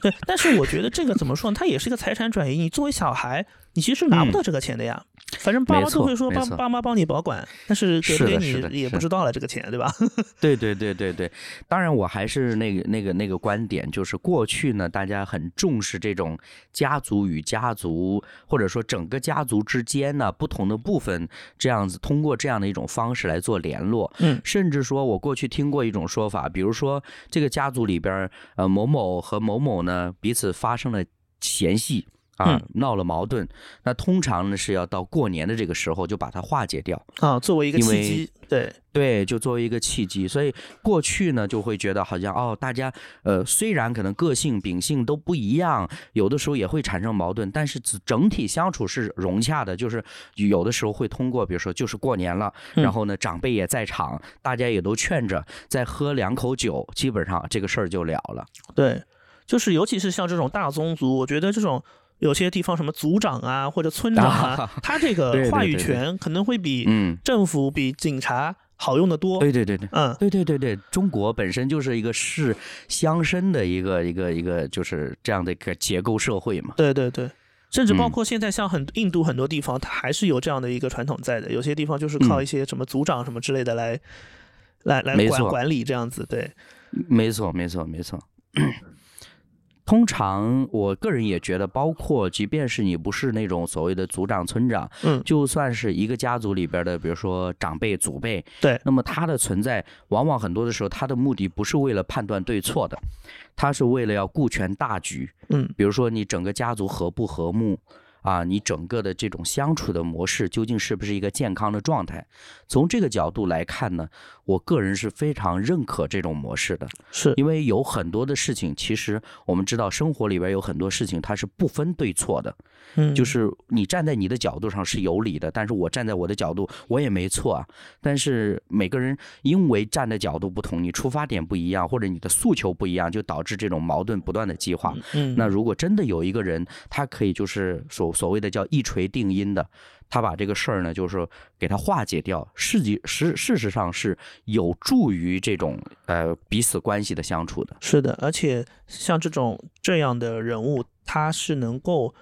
[SPEAKER 1] 对，但是我觉得这个怎么说呢？它也是一个财产转移。你作为小孩，你其实拿不到这个钱的呀。[LAUGHS] 反正爸妈都会说爸爸妈帮你保管，但是给不给
[SPEAKER 2] 是的是的
[SPEAKER 1] 你也不知道了这个钱，对吧？[LAUGHS]
[SPEAKER 2] 对对对对对，当然我还是那个那个那个观点，就是过去呢，大家很重视这种家族与家族，或者说整个家族之间呢不同的部分，这样子通过这样的一种方式来做联络。
[SPEAKER 1] 嗯
[SPEAKER 2] 甚至说我过去听过一种说法，比如说这个家族里边，呃，某某和某某呢彼此发生了嫌隙。啊，闹了矛盾，那通常呢是要到过年的这个时候就把它化解掉。
[SPEAKER 1] 啊，作为一个契机，对，
[SPEAKER 2] 对，就作为一个契机，所以过去呢就会觉得好像哦，大家呃虽然可能个性秉性都不一样，有的时候也会产生矛盾，但是整整体相处是融洽的。就是有的时候会通过，比如说就是过年了，
[SPEAKER 1] 嗯
[SPEAKER 2] 然后呢长辈也在场，大家也都劝着，再喝两口酒，基本上这个事儿就了了。
[SPEAKER 1] 对，就是尤其是像这种大宗族，我觉得这种有些地方什么组长啊或者村长啊，他这个 [LAUGHS] 话语权可能会比
[SPEAKER 2] 嗯，
[SPEAKER 1] 政府、比警察好用的多。
[SPEAKER 2] 对对对对。
[SPEAKER 1] 嗯，
[SPEAKER 2] 对对对对，中国本身就是一个市乡绅的一个一个一个，就是这样的一个结构社会嘛。
[SPEAKER 1] 对对对。甚至包
[SPEAKER 2] 嗯
[SPEAKER 1] 括现在像很印度很多地方，它还是有这样的一个传统在的。有些地方就是靠
[SPEAKER 2] 嗯
[SPEAKER 1] 一些什么族长什么之类的来，来来管管理这样子。对，
[SPEAKER 2] 没错，没错，没错。[CLEARS THROAT] 通常，我个人也觉得，包括即便是你不是那种所谓的族长、村长，
[SPEAKER 1] 嗯。
[SPEAKER 2] 就算是一个家族里边的，比如说长辈、祖辈，
[SPEAKER 1] 对。
[SPEAKER 2] 那么他的存在，往往很多的时候，他的目的不是为了判断对错的，他是为了要顾全大局。
[SPEAKER 1] 嗯。
[SPEAKER 2] 比如说你整个家族和不和睦啊，你整个的这种相处的模式究竟是不是一个健康的状态？从这个角度来看呢，我个人是非常认可这种模式的。
[SPEAKER 1] 是，
[SPEAKER 2] 因为有很多的事情，其实我们知道生活里边有很多事情它是不分对错的，
[SPEAKER 1] 嗯
[SPEAKER 2] 就是你站在你的角度上是有理的，但是我站在我的角度我也没错啊。但是每个人因为站的角度不同，你出发点不一样，或者你的诉求不一样，就导致这种矛盾不断的激化。
[SPEAKER 1] 嗯
[SPEAKER 2] 那如果真的有一个人，他可以就是所所谓的叫一锤定音的，他把这个事儿呢，就是给他化解掉，事际事事实上是有助于这种呃彼此关系的相处的。
[SPEAKER 1] 是的，而且像这种这样的人物，他是能够，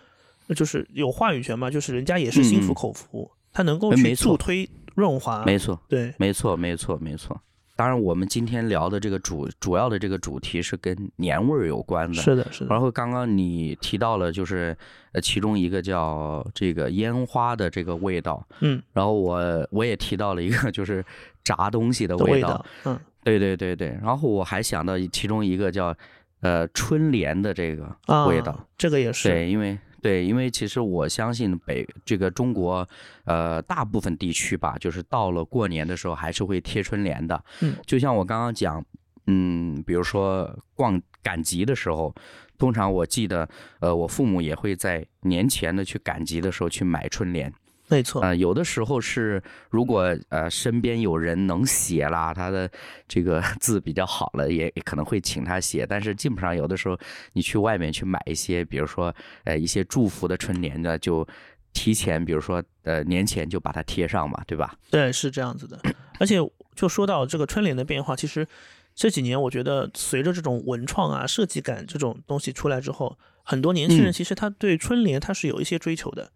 [SPEAKER 1] 就是有话语权嘛，就是人家也是心服口服，他能够去助推润滑。
[SPEAKER 2] 没错，
[SPEAKER 1] 对，
[SPEAKER 2] 没错，没错，没错。当然，我们今天聊的这个主主要的这个主题是跟年味儿有关的。
[SPEAKER 1] 是的，是的，
[SPEAKER 2] 然后刚刚你提到了，就是呃，其中一个叫这个烟花的这个味道，
[SPEAKER 1] 嗯，
[SPEAKER 2] 然后我我也提到了一个就是炸东西的
[SPEAKER 1] 的
[SPEAKER 2] 味道，
[SPEAKER 1] 味道，嗯，
[SPEAKER 2] 对对对对。然后我还想到其中一个叫呃春联的这个
[SPEAKER 1] 啊，
[SPEAKER 2] 味道，
[SPEAKER 1] 这个也是，
[SPEAKER 2] 对，因为对，因为其实我相信北这个中国呃大部分地区吧，就是到了过年的时候还是会贴春联的，
[SPEAKER 1] 嗯，
[SPEAKER 2] 就像我刚刚讲。嗯，比如说逛赶集的时候，通常我记得，呃，我父母也会在年前的去赶集的时候去买春联。
[SPEAKER 1] 没错，
[SPEAKER 2] 呃，有的时候是如果呃身边有人能写啦，他的这个 [LAUGHS] 字比较好了，也也可能会请他写。但是基本上有的时候你去外面去买一些，比如说呃一些祝福的春联的，就提前，比如说呃年前就把它贴上嘛，对吧？
[SPEAKER 1] 对，是这样子的。而且就说到这个春联的变化，其实这几年我觉得随着这种文创啊、设计感这种东西出来之后，很多年轻人
[SPEAKER 2] 嗯
[SPEAKER 1] 其实他对春联他是有一些追求的。
[SPEAKER 2] 啊，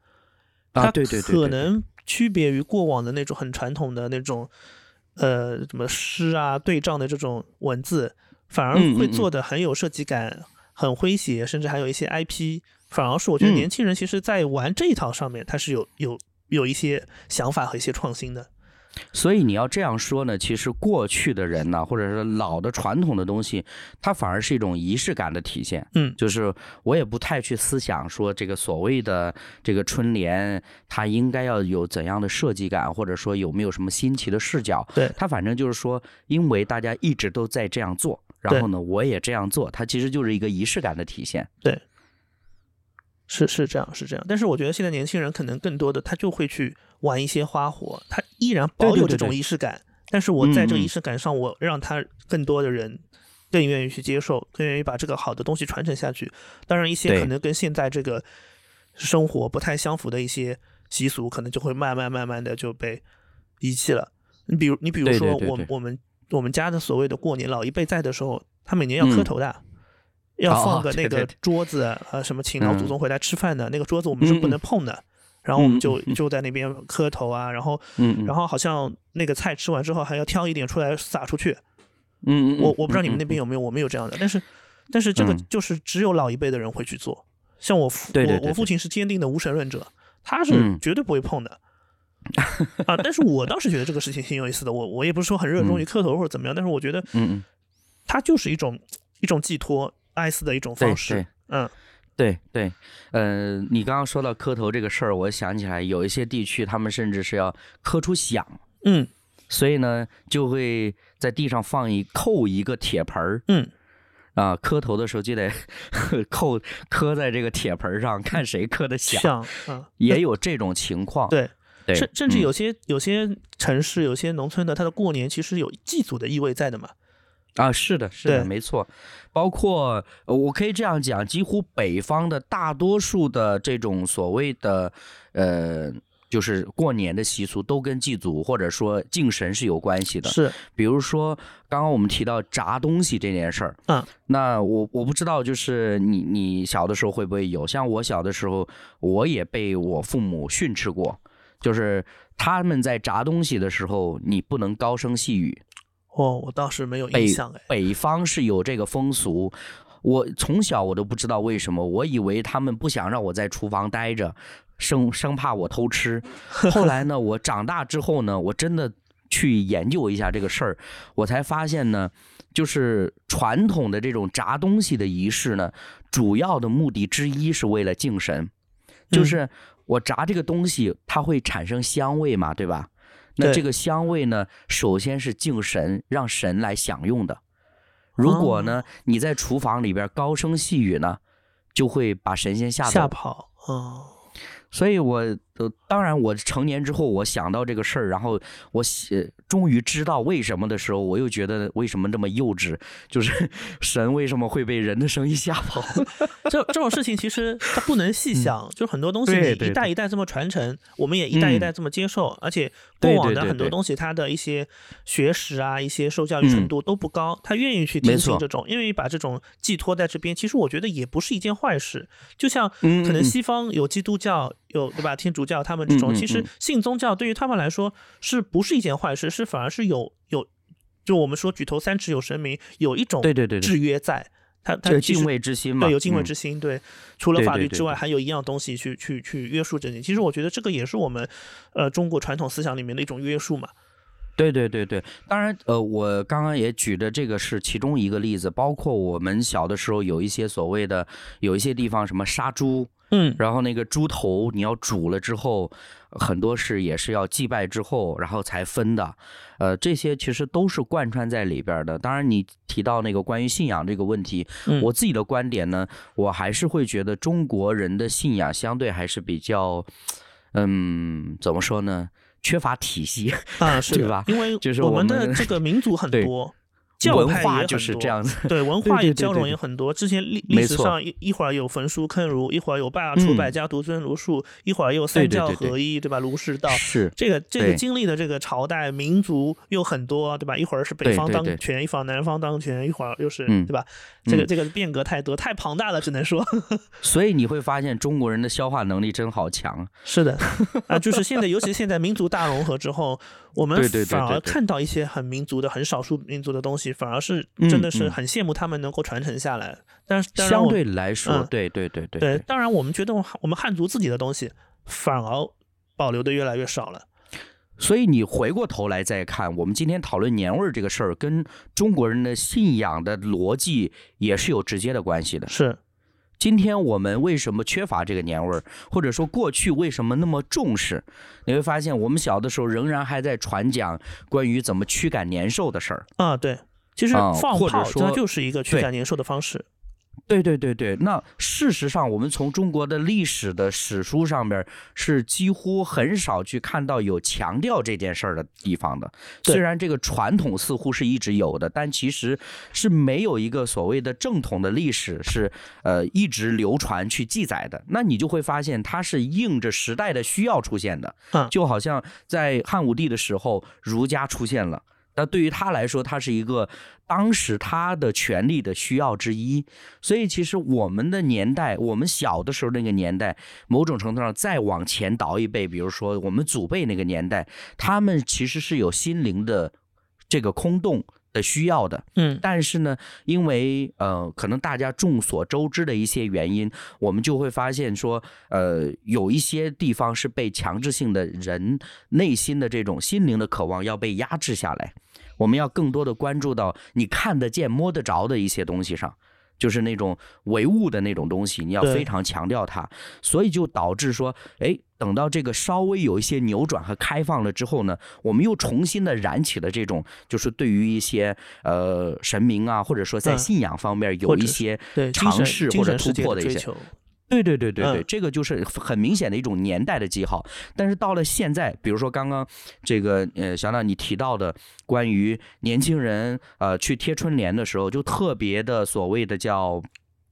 [SPEAKER 1] 它可能区别于过往的那种很传统的那种，呃，什么诗啊、对仗的这种文字，反而会做的很有设计感，很诙谐，甚至还有一些 IP。反而是我觉得
[SPEAKER 2] 嗯
[SPEAKER 1] 年轻人其实在玩这一套上面，他是有有有一些想法和一些创新的。
[SPEAKER 2] 所以你要这样说呢，其实过去的人呢，或者是老的传统的东西，它反而是一种仪式感的体现。
[SPEAKER 1] 嗯
[SPEAKER 2] 就是我也不太去思想说这个所谓的这个春联，它应该要有怎样的设计感，或者说有没有什么新奇的视角。
[SPEAKER 1] 对
[SPEAKER 2] 它反正就是说，因为大家一直都在这样做，然后呢，我也这样做，它其实就是一个仪式感的体现。
[SPEAKER 1] 对是是这样是这样，但是我觉得现在年轻人可能更多的他就会去玩一些花火，他依然保有这种
[SPEAKER 2] 对对对对
[SPEAKER 1] 仪式感，但是我在这个仪式感上，我让他更多的人更愿意去接受，更愿意把这个好的东西传承下去。当然，一些可能跟现在这个生活不太相符的一些习俗，可能就会慢慢慢慢的就被遗弃了。你比如你比如
[SPEAKER 2] 对
[SPEAKER 1] 说我我们我们家的所谓的过年，老一辈在的时候，他每年要磕
[SPEAKER 2] 嗯
[SPEAKER 1] 头的。要
[SPEAKER 2] 哦
[SPEAKER 1] 放个那个桌子，呃，什么请老祖
[SPEAKER 2] 嗯
[SPEAKER 1] 宗回来吃饭的那个桌子，我们是不能碰的。然后我们就就在那边磕头啊，然后
[SPEAKER 2] 嗯，
[SPEAKER 1] 然后好像那个菜吃完之后还要挑一点出来撒出去。
[SPEAKER 2] 嗯嗯，
[SPEAKER 1] 我我不知道你们那边有没有，我们有这样的，但是但是这个
[SPEAKER 2] 嗯
[SPEAKER 1] 就是只有老一辈的人会去做。像我父我我父亲是坚定的无神论者，他是
[SPEAKER 2] 嗯
[SPEAKER 1] 绝对不会碰的。啊，但是我倒是觉得这个事情挺有意思的。我我也不是说很热衷于磕头或者怎么样，但是我觉得
[SPEAKER 2] 嗯嗯，
[SPEAKER 1] 它就是一种一种寄托哀思的一种方式。嗯
[SPEAKER 2] 对对，呃，你刚刚说到磕头这个事儿，我想起来有一些地区他们甚至是要磕出响，
[SPEAKER 1] 嗯
[SPEAKER 2] 所以呢就会在地上放一扣一个铁盆儿
[SPEAKER 1] 嗯，
[SPEAKER 2] 啊，磕头的时候就得 [LAUGHS] 扣磕在这个铁盆儿上，看谁磕的响，也有这种情况。[LAUGHS]
[SPEAKER 1] 对，
[SPEAKER 2] 对，
[SPEAKER 1] 甚甚至
[SPEAKER 2] 嗯
[SPEAKER 1] 有些有些城市、有些农村的，它的过年其实有祭祖的意味在的嘛。
[SPEAKER 2] 啊，是的，是的，没错。包括呃我可以这样讲，几乎北方的大多数的这种所谓的呃，就是过年的习俗，都跟祭祖或者说敬神是有关系的。
[SPEAKER 1] 是，
[SPEAKER 2] 比如说刚刚我们提到炸东西这件事儿，
[SPEAKER 1] 嗯，
[SPEAKER 2] 那我我不知道，就是你你小的时候会不会有？像我小的时候，我也被我父母训斥过，就是他们在炸东西的时候，你不能高声细语。
[SPEAKER 1] 哦，我倒是没有印
[SPEAKER 2] 北
[SPEAKER 1] 象哎。
[SPEAKER 2] 北方是有这个风俗，我从小我都不知道为什么，我以为他们不想让我在厨房待着，生生怕我偷吃。[LAUGHS] 后来呢，我长大之后呢，我真的去研究一下这个事儿，我才发现呢，就是传统的这种炸东西的仪式呢，主要的目的之一是为了敬神，就
[SPEAKER 1] 嗯
[SPEAKER 2] 是我炸这个东西，它会产生香味嘛，对吧？那这个香味呢，首先是敬神，让神来享用的。如果呢，你在厨房里边高声细语呢，就会把神仙吓走。
[SPEAKER 1] 吓跑，哦，
[SPEAKER 2] 所以我，呃，当然，我成年之后，我想到这个事儿，然后我写，终于知道为什么的时候，我又觉得为什么这么幼稚，就是 [LAUGHS] 神为什么会被人的声音吓跑？[LAUGHS]
[SPEAKER 1] 这这种事情其实它不能细想，就很多东西你一代一代这么传承，我们也一代一代这么接受，而且过往的很多东西，他的一些学识啊、一些受教育程
[SPEAKER 2] 嗯
[SPEAKER 1] 度都不高，他愿意去听信这种，愿意把这种寄托在这边，其实我觉得也不是一件坏事。就像可能西方有基督教，有对吧？天主教他们这种，其实
[SPEAKER 2] 嗯
[SPEAKER 1] 信宗教对于他们来说是不是一件坏事？是反而是有有，就我们说举头三尺有神明，有一种
[SPEAKER 2] 对对对对
[SPEAKER 1] 制约在。他他
[SPEAKER 2] 敬畏之心嘛，
[SPEAKER 1] 对，有敬畏
[SPEAKER 2] 嗯
[SPEAKER 1] 之心。对，除了法律之外，还有一样东西去去去约束着你。其实我觉得这个也是我们呃中国传统思想里面的一种约束嘛。
[SPEAKER 2] 对对对对，当然，呃，我刚刚也举的这个是其中一个例子，包括我们小的时候有一些所谓的，有一些地方什么杀猪，
[SPEAKER 1] 嗯，
[SPEAKER 2] 然后那个猪头你要煮了之后，很多是也是要祭拜之后，然后才分的，呃，这些其实都是贯穿在里边的。当然，你提到那个关于信仰这个问题，
[SPEAKER 1] 嗯
[SPEAKER 2] 我自己的观点呢，我还是会觉得中国人的信仰相对还是比较，嗯，怎么说呢？缺乏体系。[LAUGHS]
[SPEAKER 1] 啊，是
[SPEAKER 2] 对吧
[SPEAKER 1] 因为
[SPEAKER 2] 就是
[SPEAKER 1] 我们的这个民族很多，教
[SPEAKER 2] 文
[SPEAKER 1] 派
[SPEAKER 2] 就是
[SPEAKER 1] 多
[SPEAKER 2] 这样子。
[SPEAKER 1] 对，[LAUGHS] 文化也交融也很多。之前历历史上一一会儿有焚书坑儒，一会儿有罢黜
[SPEAKER 2] 嗯
[SPEAKER 1] 百家，独尊儒术，一会儿又三教合一，对吧？儒释道。
[SPEAKER 2] 是，
[SPEAKER 1] 这个这个经历的这个朝代民族又很多，对吧？一会儿是北方当权，一会儿南方当权，一会儿又是
[SPEAKER 2] 嗯
[SPEAKER 1] 对吧？这个
[SPEAKER 2] 嗯
[SPEAKER 1] 这个变革太多，太庞大了，只能说 [LAUGHS]
[SPEAKER 2] 所以你会发现中国人的消化能力真好强啊。
[SPEAKER 1] 是的 [LAUGHS] 啊。就是现在，尤其现在民族大融合之后，我们反而看到一些很民族的、很少数民族的东西，反而是
[SPEAKER 2] 嗯
[SPEAKER 1] 真的是
[SPEAKER 2] 嗯
[SPEAKER 1] 很羡慕他们能够传承下来。但是
[SPEAKER 2] 相对来说，
[SPEAKER 1] 嗯
[SPEAKER 2] 对对对对
[SPEAKER 1] 对，当然我们觉得我们汉族自己的东西反而保留的越来越少了。
[SPEAKER 2] 所以你回过头来再看，我们今天讨论年味儿这个事儿，跟中国人的信仰的逻辑也是有直接的关系的。
[SPEAKER 1] 是，
[SPEAKER 2] 今天我们为什么缺乏这个年味儿，或者说过去为什么那么重视？你会发现，我们小的时候仍然还在传讲关于怎么驱赶年兽的事儿。
[SPEAKER 1] 啊，对，其实
[SPEAKER 2] 啊
[SPEAKER 1] 放
[SPEAKER 2] 或者
[SPEAKER 1] 炮它
[SPEAKER 2] 说
[SPEAKER 1] 就是一个驱赶年兽的方式。
[SPEAKER 2] 对对对对，那事实上，我们从中国的历史的史书上面是几乎很少去看到有强调这件事儿的地方的。虽然这个传统似乎是一直有的，但其实是没有一个所谓的正统的历史是呃一直流传去记载的。那你就会发现，它是应着时代的需要出现的
[SPEAKER 1] 嗯。
[SPEAKER 2] 就好像在汉武帝的时候，儒家出现了。那对于他来说，他是一个当时他的权利的需要之一。所以，其实我们的年代，我们小的时候那个年代，某种程度上再往前倒一辈，比如说我们祖辈那个年代，他们其实是有心灵的这个空洞。的需要的，
[SPEAKER 1] 嗯，
[SPEAKER 2] 但是呢，因为呃，可能大家众所周知的一些原因，我们就会发现说，呃，有一些地方是被强制性的人内心的这种心灵的渴望要被压制下来，我们要更多的关注到你看得见、摸得着的一些东西上。就是那种唯物的那种东西，你要非常强调它，所以就导致说，哎，等到这个稍微有一些扭转和开放了之后呢，我们又重新的燃起了这种，就是对于一些呃神明啊，或者说在信仰方面有一些尝试或者突破的一些。对对对对对，这个就是很明显的一种年代的记号。但是到了现在，比如说刚刚这个呃，小亮你提到的关于年轻人呃去贴春联的时候，就特别的所谓的叫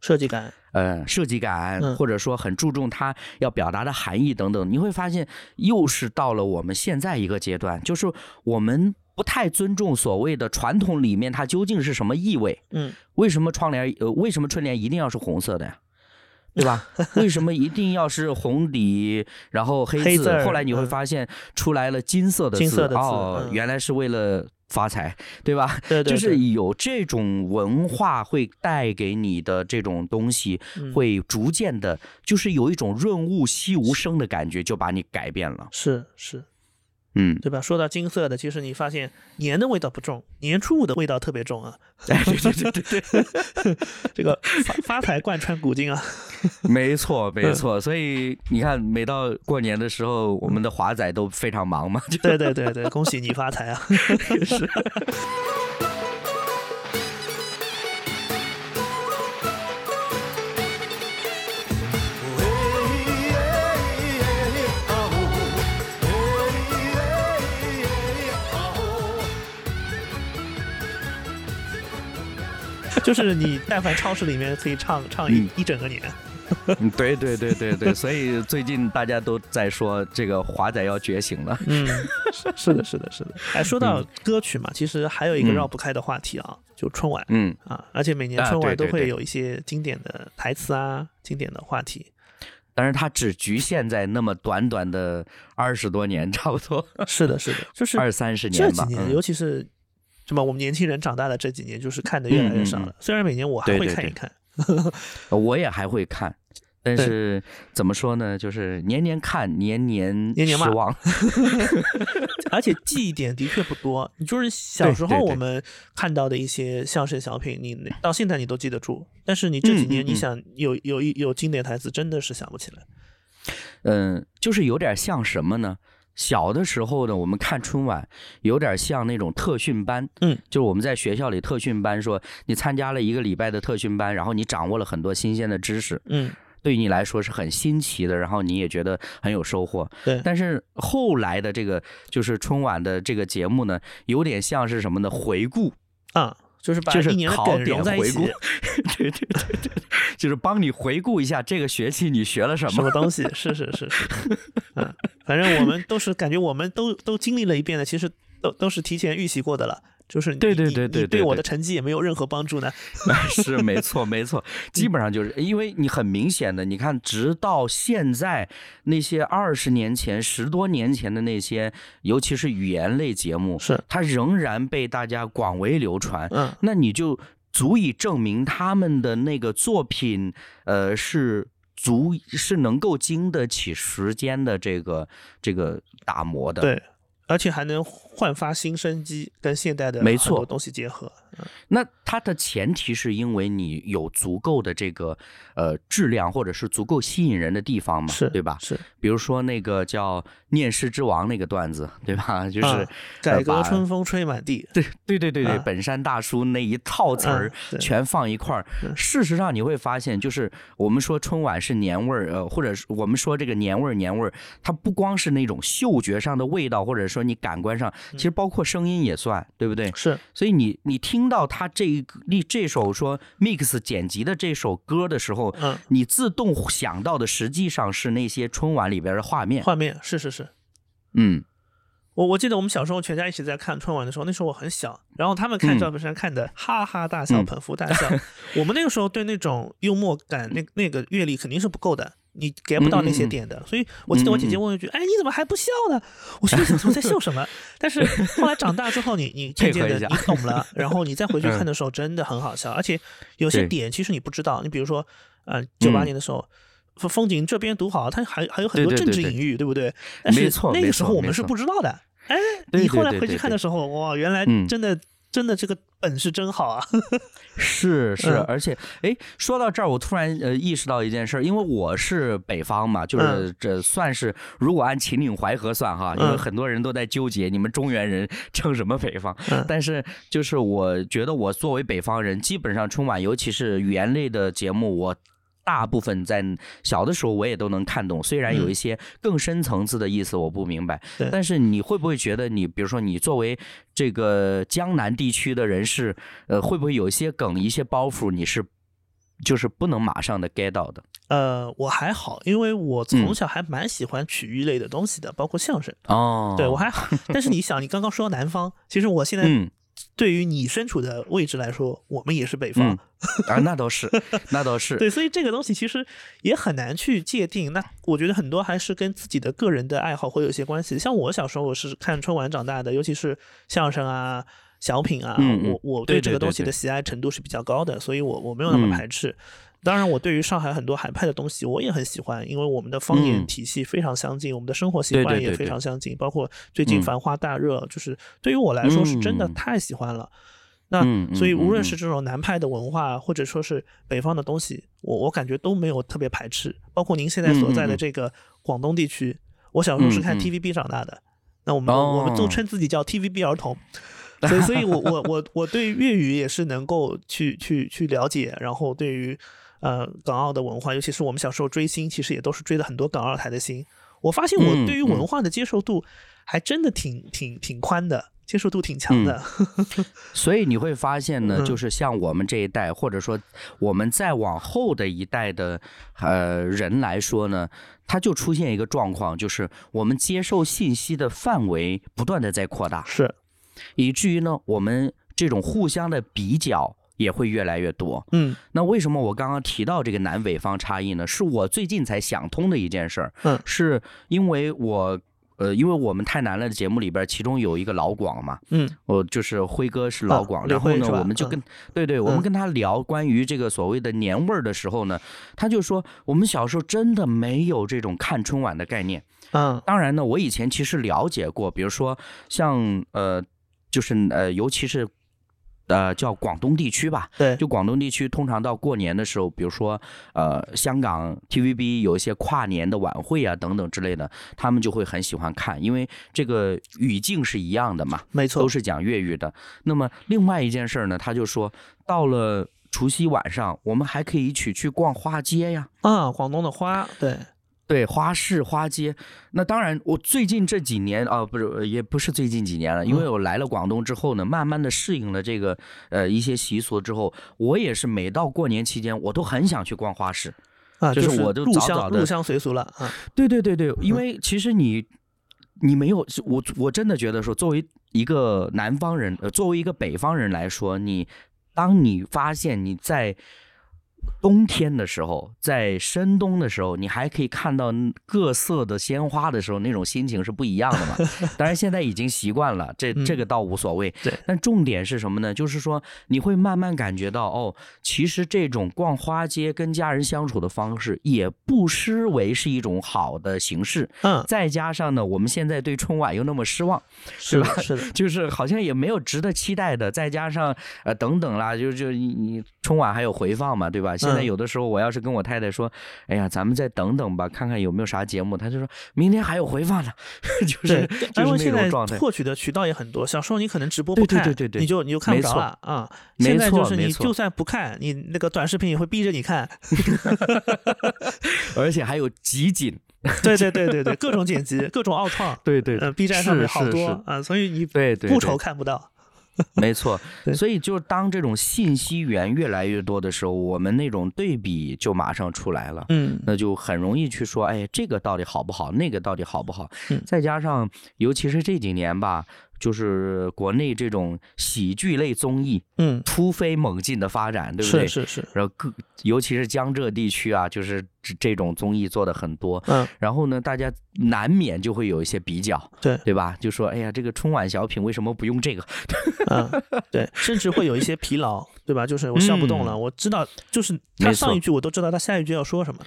[SPEAKER 1] 设计感，
[SPEAKER 2] 呃，设计感，或者说很注重它要表达的含义等等，你会发现又是到了我们现在一个阶段，就是我们不太尊重所谓的传统里面它究竟是什么意味。
[SPEAKER 1] 嗯，
[SPEAKER 2] 为什么窗帘呃，为什么春联一定要是红色的呀？对吧？[LAUGHS] 为什么一定要是红底，然后黑字？后来你会发现出来了金色的字哦，原来是为了发财，对吧？
[SPEAKER 1] 对对，
[SPEAKER 2] 就是有这种文化会带给你的这种东西，会逐渐的，就是有一种润物细无声的感觉，就把你改变了。
[SPEAKER 1] 是是。
[SPEAKER 2] 嗯，
[SPEAKER 1] 对吧？说到金色的，其实你发现年的味道不重，年初五的味道特别重啊！
[SPEAKER 2] 对对对对对，[LAUGHS]
[SPEAKER 1] 这个发发财贯穿古今啊！[LAUGHS]
[SPEAKER 2] 没错没错，所以你看，每到过年的时候，我们的华仔都非常忙嘛。
[SPEAKER 1] 对对对对，恭喜你发财啊！[LAUGHS]
[SPEAKER 2] 是。
[SPEAKER 1] 就是你，但凡超市里面可以唱 [LAUGHS] 唱一一整个年。
[SPEAKER 2] 对对对对对，所以最近大家都在说这个华仔要觉醒了。[LAUGHS]
[SPEAKER 1] 嗯，是的，是的，是的。哎，说到歌曲嘛，其实还有一个绕不开的话题啊，就春晚。
[SPEAKER 2] 嗯
[SPEAKER 1] 啊，而且每年春晚都会有一些经典的台词啊，经典的话题。
[SPEAKER 2] 但是它只局限在那么短短的二十多年，差不多。
[SPEAKER 1] 是的，是的，就是
[SPEAKER 2] 二三十年
[SPEAKER 1] 吧。这几年，尤其是。是吧？我们年轻人长大的这几年，就是看的越来越少了。虽然每年我还会看一看，[LAUGHS]
[SPEAKER 2] 我也还会看，但是怎么说呢？就是年年看，年年
[SPEAKER 1] 年年
[SPEAKER 2] 失望，[LAUGHS]
[SPEAKER 1] 而且记忆点的确不多。就是小时候我们看到的一些相声小品，你到现在你都记得住，但是你这几年你想有有一有经典台词，真的是想不起来。
[SPEAKER 2] 嗯，就是有点像什么呢？小的时候呢，我们看春晚有点像那种特训班，
[SPEAKER 1] 嗯，
[SPEAKER 2] 就是我们在学校里特训班，说你参加了一个礼拜的特训班，然后你掌握了很多新鲜的知识，
[SPEAKER 1] 嗯，
[SPEAKER 2] 对于你来说是很新奇的，然后你也觉得很有收获，
[SPEAKER 1] 对。
[SPEAKER 2] 但是后来的这个就是春晚的这个节目呢，有点像是什么呢？回顾
[SPEAKER 1] 啊。就是把
[SPEAKER 2] 一
[SPEAKER 1] 年考
[SPEAKER 2] 点回顾，[LAUGHS] 对对对对，就是帮你回顾一下这个学期你学了什么
[SPEAKER 1] 什么东西，是是是是，嗯，反正我们都是感觉我们都都经历了一遍的，其实都都是提前预习过的了。就是
[SPEAKER 2] 对对对对，
[SPEAKER 1] 对我的成绩也没有任何帮助呢。[LAUGHS]
[SPEAKER 2] 是没错没错，[LAUGHS] 基本上就是因为你很明显的，你看，直到现在那些二十年前、十多年前的那些，尤其是语言类节目，
[SPEAKER 1] 是
[SPEAKER 2] 它仍然被大家广为流传。
[SPEAKER 1] 嗯，
[SPEAKER 2] 那你就足以证明他们的那个作品，呃，是足是能够经得起时间的这个这个打磨的。
[SPEAKER 1] 对。而且还能焕发新生机，跟现代的
[SPEAKER 2] 没错
[SPEAKER 1] 东西结合。
[SPEAKER 2] 那它的前提是因为你有足够的这个呃质量，或者是足够吸引人的地方嘛，
[SPEAKER 1] 是
[SPEAKER 2] 对吧？
[SPEAKER 1] 是，
[SPEAKER 2] 比如说那个叫《念诗之王》那个段子，对吧？就是
[SPEAKER 1] 改革春风吹满地。
[SPEAKER 2] 对对对对对，本山大叔那一套词儿全放一块儿。事实上你会发现，就是我们说春晚是年味儿，呃，或者是我们说这个年味儿年味儿，它不光是那种嗅觉上的味道，或者说你感官上，其实包括声音也算，对不对？
[SPEAKER 1] 是。
[SPEAKER 2] 所以你你听。听到他这一这这首说 mix 剪辑的这首歌的时候，
[SPEAKER 1] 嗯，
[SPEAKER 2] 你自动想到的实际上是那些春晚里边的画面。
[SPEAKER 1] 画面是是是，
[SPEAKER 2] 嗯，
[SPEAKER 1] 我我记得我们小时候全家一起在看春晚的时候，那时候我很小，然后他们看赵本山看的哈哈大笑，捧腹大笑。我们那个时候对那种幽默感，那那个阅历肯定是不够的，你 get 不到那些点的。所以我记得我姐姐问一句：“哎，你怎么还不笑呢？”我心想：“说 [LAUGHS] 在笑什么？”但是后来长大之后，你你渐渐的你懂了，然后你再回去看的时候，真的很好笑。而且有些点其实你不知道，你比如说，呃，九八年的时候。风景这边独好，它还还有很多政治隐喻，
[SPEAKER 2] 对
[SPEAKER 1] 不对？
[SPEAKER 2] 但是，
[SPEAKER 1] 那个时候我们是不知道的。哎，你后来回去看的时候，哇，原来真的真的这个本事真好啊！[LAUGHS]
[SPEAKER 2] 是是，而且哎，说到这儿，我突然呃意识到一件事，因为我是北方嘛，就是这算是如果按秦岭淮河算哈，因为很多人都在纠结你们中原人 [LAUGHS] 称什么北方，但是就是我觉得我作为北方人，基本上春晚，尤其是语言类的节目，我。大部分在小的时候我也都能看懂，虽然有一些更深层次的意思我不明白，但是你会不会觉得你，比如说你作为这个江南地区的人士，呃，会不会有一些梗、一些包袱，你是就是不能马上的 get 到的？
[SPEAKER 1] 呃，我还好，因为我从小还蛮喜欢曲艺类的东西的，包括相声。
[SPEAKER 2] 哦，
[SPEAKER 1] 对我还好，但是你想，你刚刚说南方，其实我现在。对于你身处的位置来说，我们也是北方
[SPEAKER 2] 啊，那倒是，那倒是。
[SPEAKER 1] 对，所以这个东西其实也很难去界定。那我觉得很多还是跟自己的个人的爱好会有一些关系。像我小时候我是看春晚长大的，尤其是相声啊、小品啊，我我对这个东西的喜爱程度是比较高的，所以我我没有那么排斥。当然，我对于上海很多海派的东西，我也很喜欢，因为我们的方言体系非常相近，我们的生活习惯也非常相近。包括最近《繁花》大热，就是对于我来说是真的太喜欢了。那所以无论是这种南派的文化，或者说是北方的东西，我我感觉都没有特别排斥。包括您现在所在的这个广东地区，我小时候是看 TVB 长大的，那我们我们都称自己叫 TVB 儿童。所以，所以我我我我对粤语也是能够去去去了解，然后对于。呃，港澳的文化，尤其是我们小时候追星，其实也都是追的很多港澳台的星。我发现我对于文化的接受度还真的挺挺挺宽的，接受度挺强的。[LAUGHS]
[SPEAKER 2] 所以你会发现呢，就是像我们这一代，或者说我们再往后的一代的呃人来说呢，他就出现一个状况，就是我们接受信息的范围不断的在扩大，
[SPEAKER 1] 是，
[SPEAKER 2] 以至于呢，我们这种互相的比较。也会越来越多。
[SPEAKER 1] 嗯，
[SPEAKER 2] 那为什么我刚刚提到这个南北方差异呢？是我最近才想通的一件事儿。
[SPEAKER 1] 嗯，
[SPEAKER 2] 是因为我，呃，因为我们太难了的节目里边，其中有一个老广嘛。
[SPEAKER 1] 嗯，
[SPEAKER 2] 我就是辉哥是老广，然后呢，我们就跟对对，我们跟他聊关于这个所谓的年味儿的时候呢，他就说我们小时候真的没有这种看春晚的概念。
[SPEAKER 1] 嗯，
[SPEAKER 2] 当然呢，我以前其实了解过，比如说像呃，就是呃，尤其是。呃，叫广东地区吧，
[SPEAKER 1] 对，
[SPEAKER 2] 就广东地区，通常到过年的时候，比如说，呃，香港 TVB 有一些跨年的晚会啊，等等之类的，他们就会很喜欢看，因为这个语境是一样的嘛，
[SPEAKER 1] 没错，
[SPEAKER 2] 都是讲粤语的。那么另外一件事呢，他就说，到了除夕晚上，我们还可以一起去逛花街呀，
[SPEAKER 1] 啊，广东的花，对。
[SPEAKER 2] 对花市花街，那当然，我最近这几年啊，不是，也不是最近几年了，因为我来了广东之后呢，慢慢的适应了这个呃一些习俗之后，我也是每到过年期间，我都很想去逛花市
[SPEAKER 1] 啊，
[SPEAKER 2] 就是我都
[SPEAKER 1] 入
[SPEAKER 2] 乡
[SPEAKER 1] 入乡随俗了啊。
[SPEAKER 2] 对对对对，因为其实你你没有我我真的觉得说，作为一个南方人，呃，作为一个北方人来说，你当你发现你在。冬天的时候，在深冬的时候，你还可以看到各色的鲜花的时候，那种心情是不一样的嘛。[LAUGHS] 当然，现在已经习惯了，这这个倒无所谓。
[SPEAKER 1] 对，
[SPEAKER 2] 但重点是什么呢？就是说，你会慢慢感觉到，哦，其实这种逛花街、跟家人相处的方式，也不失为是一种好的形式。
[SPEAKER 1] 嗯，
[SPEAKER 2] 再加上呢，我们现在对春晚又那么失望，是吧？
[SPEAKER 1] 是的，[LAUGHS]
[SPEAKER 2] 就是好像也没有值得期待的。再加上呃等等啦，就就你你春晚还有回放嘛，对吧？现在有的时候，我要是跟我太太说：“哎呀，咱们再等等吧，看看有没有啥节目。”她就说明天还有回放呢，就是就是那种状态。
[SPEAKER 1] 获取的渠道也很多。小时候你可能直播不
[SPEAKER 2] 看，对对对，
[SPEAKER 1] 你就你就看不着了啊。现在就是你就算不看，你那个短视频也会逼着你看，[LAUGHS] [LAUGHS]
[SPEAKER 2] 而且还有集锦。[LAUGHS]
[SPEAKER 1] 对对对对对，各种剪辑，各种奥创。
[SPEAKER 2] 对对，
[SPEAKER 1] 呃，B 站上面好多啊，所以你
[SPEAKER 2] 对
[SPEAKER 1] 不愁看不到。[LAUGHS]
[SPEAKER 2] 没错，所以就是当这种信息源越来越多的时候，我们那种对比就马上出来了。
[SPEAKER 1] 嗯，
[SPEAKER 2] 那就很容易去说，哎，这个到底好不好？那个到底好不好？
[SPEAKER 1] 嗯，
[SPEAKER 2] 再加上尤其是这几年吧。就是国内这种喜剧类综艺，
[SPEAKER 1] 嗯，
[SPEAKER 2] 突飞猛进的发展，对不对？
[SPEAKER 1] 是是是。
[SPEAKER 2] 然后各，尤其是江浙地区啊，就是这种综艺做的很多。
[SPEAKER 1] 嗯。
[SPEAKER 2] 然后呢，大家难免就会有一些比较，
[SPEAKER 1] 对
[SPEAKER 2] 对吧？就说，哎呀，这个春晚小品为什么不用这个？
[SPEAKER 1] 嗯，对，甚至会有一些疲劳，对吧？就是我笑不动了，我知道，就是他上一句我都知道他下一句要说什么。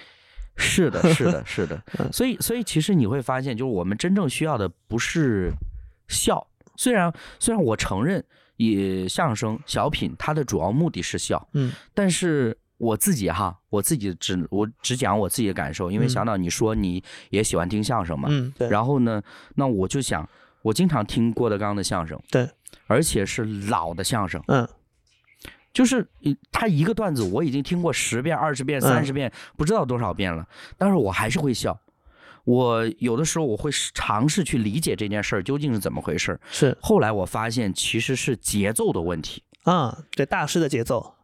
[SPEAKER 2] 是的，是的，是的。[LAUGHS] 所以，所以其实你会发现，就是我们真正需要的不是笑。虽然虽然我承认，也相声小品它的主要目的是笑，
[SPEAKER 1] 嗯，
[SPEAKER 2] 但是我自己哈，我自己只我只讲我自己的感受，因为小导你说你也喜欢听相声嘛，
[SPEAKER 1] 嗯，对，
[SPEAKER 2] 然后呢，那我就想，我经常听郭德纲的相声，
[SPEAKER 1] 对，
[SPEAKER 2] 而且是老的相声，
[SPEAKER 1] 嗯，
[SPEAKER 2] 就是他一个段子我已经听过十遍、二十遍、三十遍，不知道多少遍了，但是我还是会笑。我有的时候我会尝试去理解这件事儿究竟是怎么回事。
[SPEAKER 1] 是，
[SPEAKER 2] 后来我发现其实是节奏的问题
[SPEAKER 1] 啊，对大师的节奏。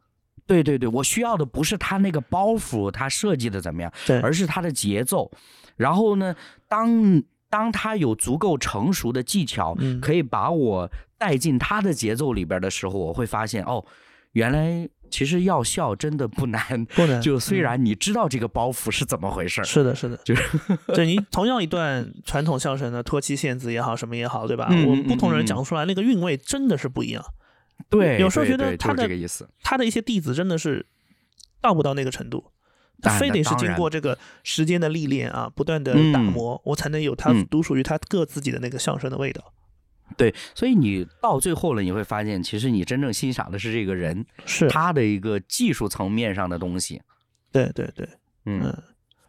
[SPEAKER 2] 对对对，我需要的不是他那个包袱，他设计的怎么样，
[SPEAKER 1] 对，
[SPEAKER 2] 而是他的节奏。然后呢，当当他有足够成熟的技巧，可以把我带进他的节奏里边的时候，我会发现哦，原来。其实要笑真的不难，
[SPEAKER 1] 不难。
[SPEAKER 2] 就虽然你知道这个包袱是怎么回事
[SPEAKER 1] 是的，是的，
[SPEAKER 2] 就是 [LAUGHS]
[SPEAKER 1] 对你同样一段传统相声的托妻献子也好，什么也好，对吧？我们不同人讲出来那个韵味真的是不一样。
[SPEAKER 2] 对，
[SPEAKER 1] 有时候觉得他的
[SPEAKER 2] 意思，
[SPEAKER 1] 他的一些弟子真的是到不到那个程度，他非得是经过这个时间的历练啊，不断的打磨，我才能有他独属于他各自己的那个相声的味道。
[SPEAKER 2] 对，所以你到最后了，你会发现，其实你真正欣赏的是这个人，
[SPEAKER 1] 是
[SPEAKER 2] 他的一个技术层面上的东西。
[SPEAKER 1] 对对对，嗯，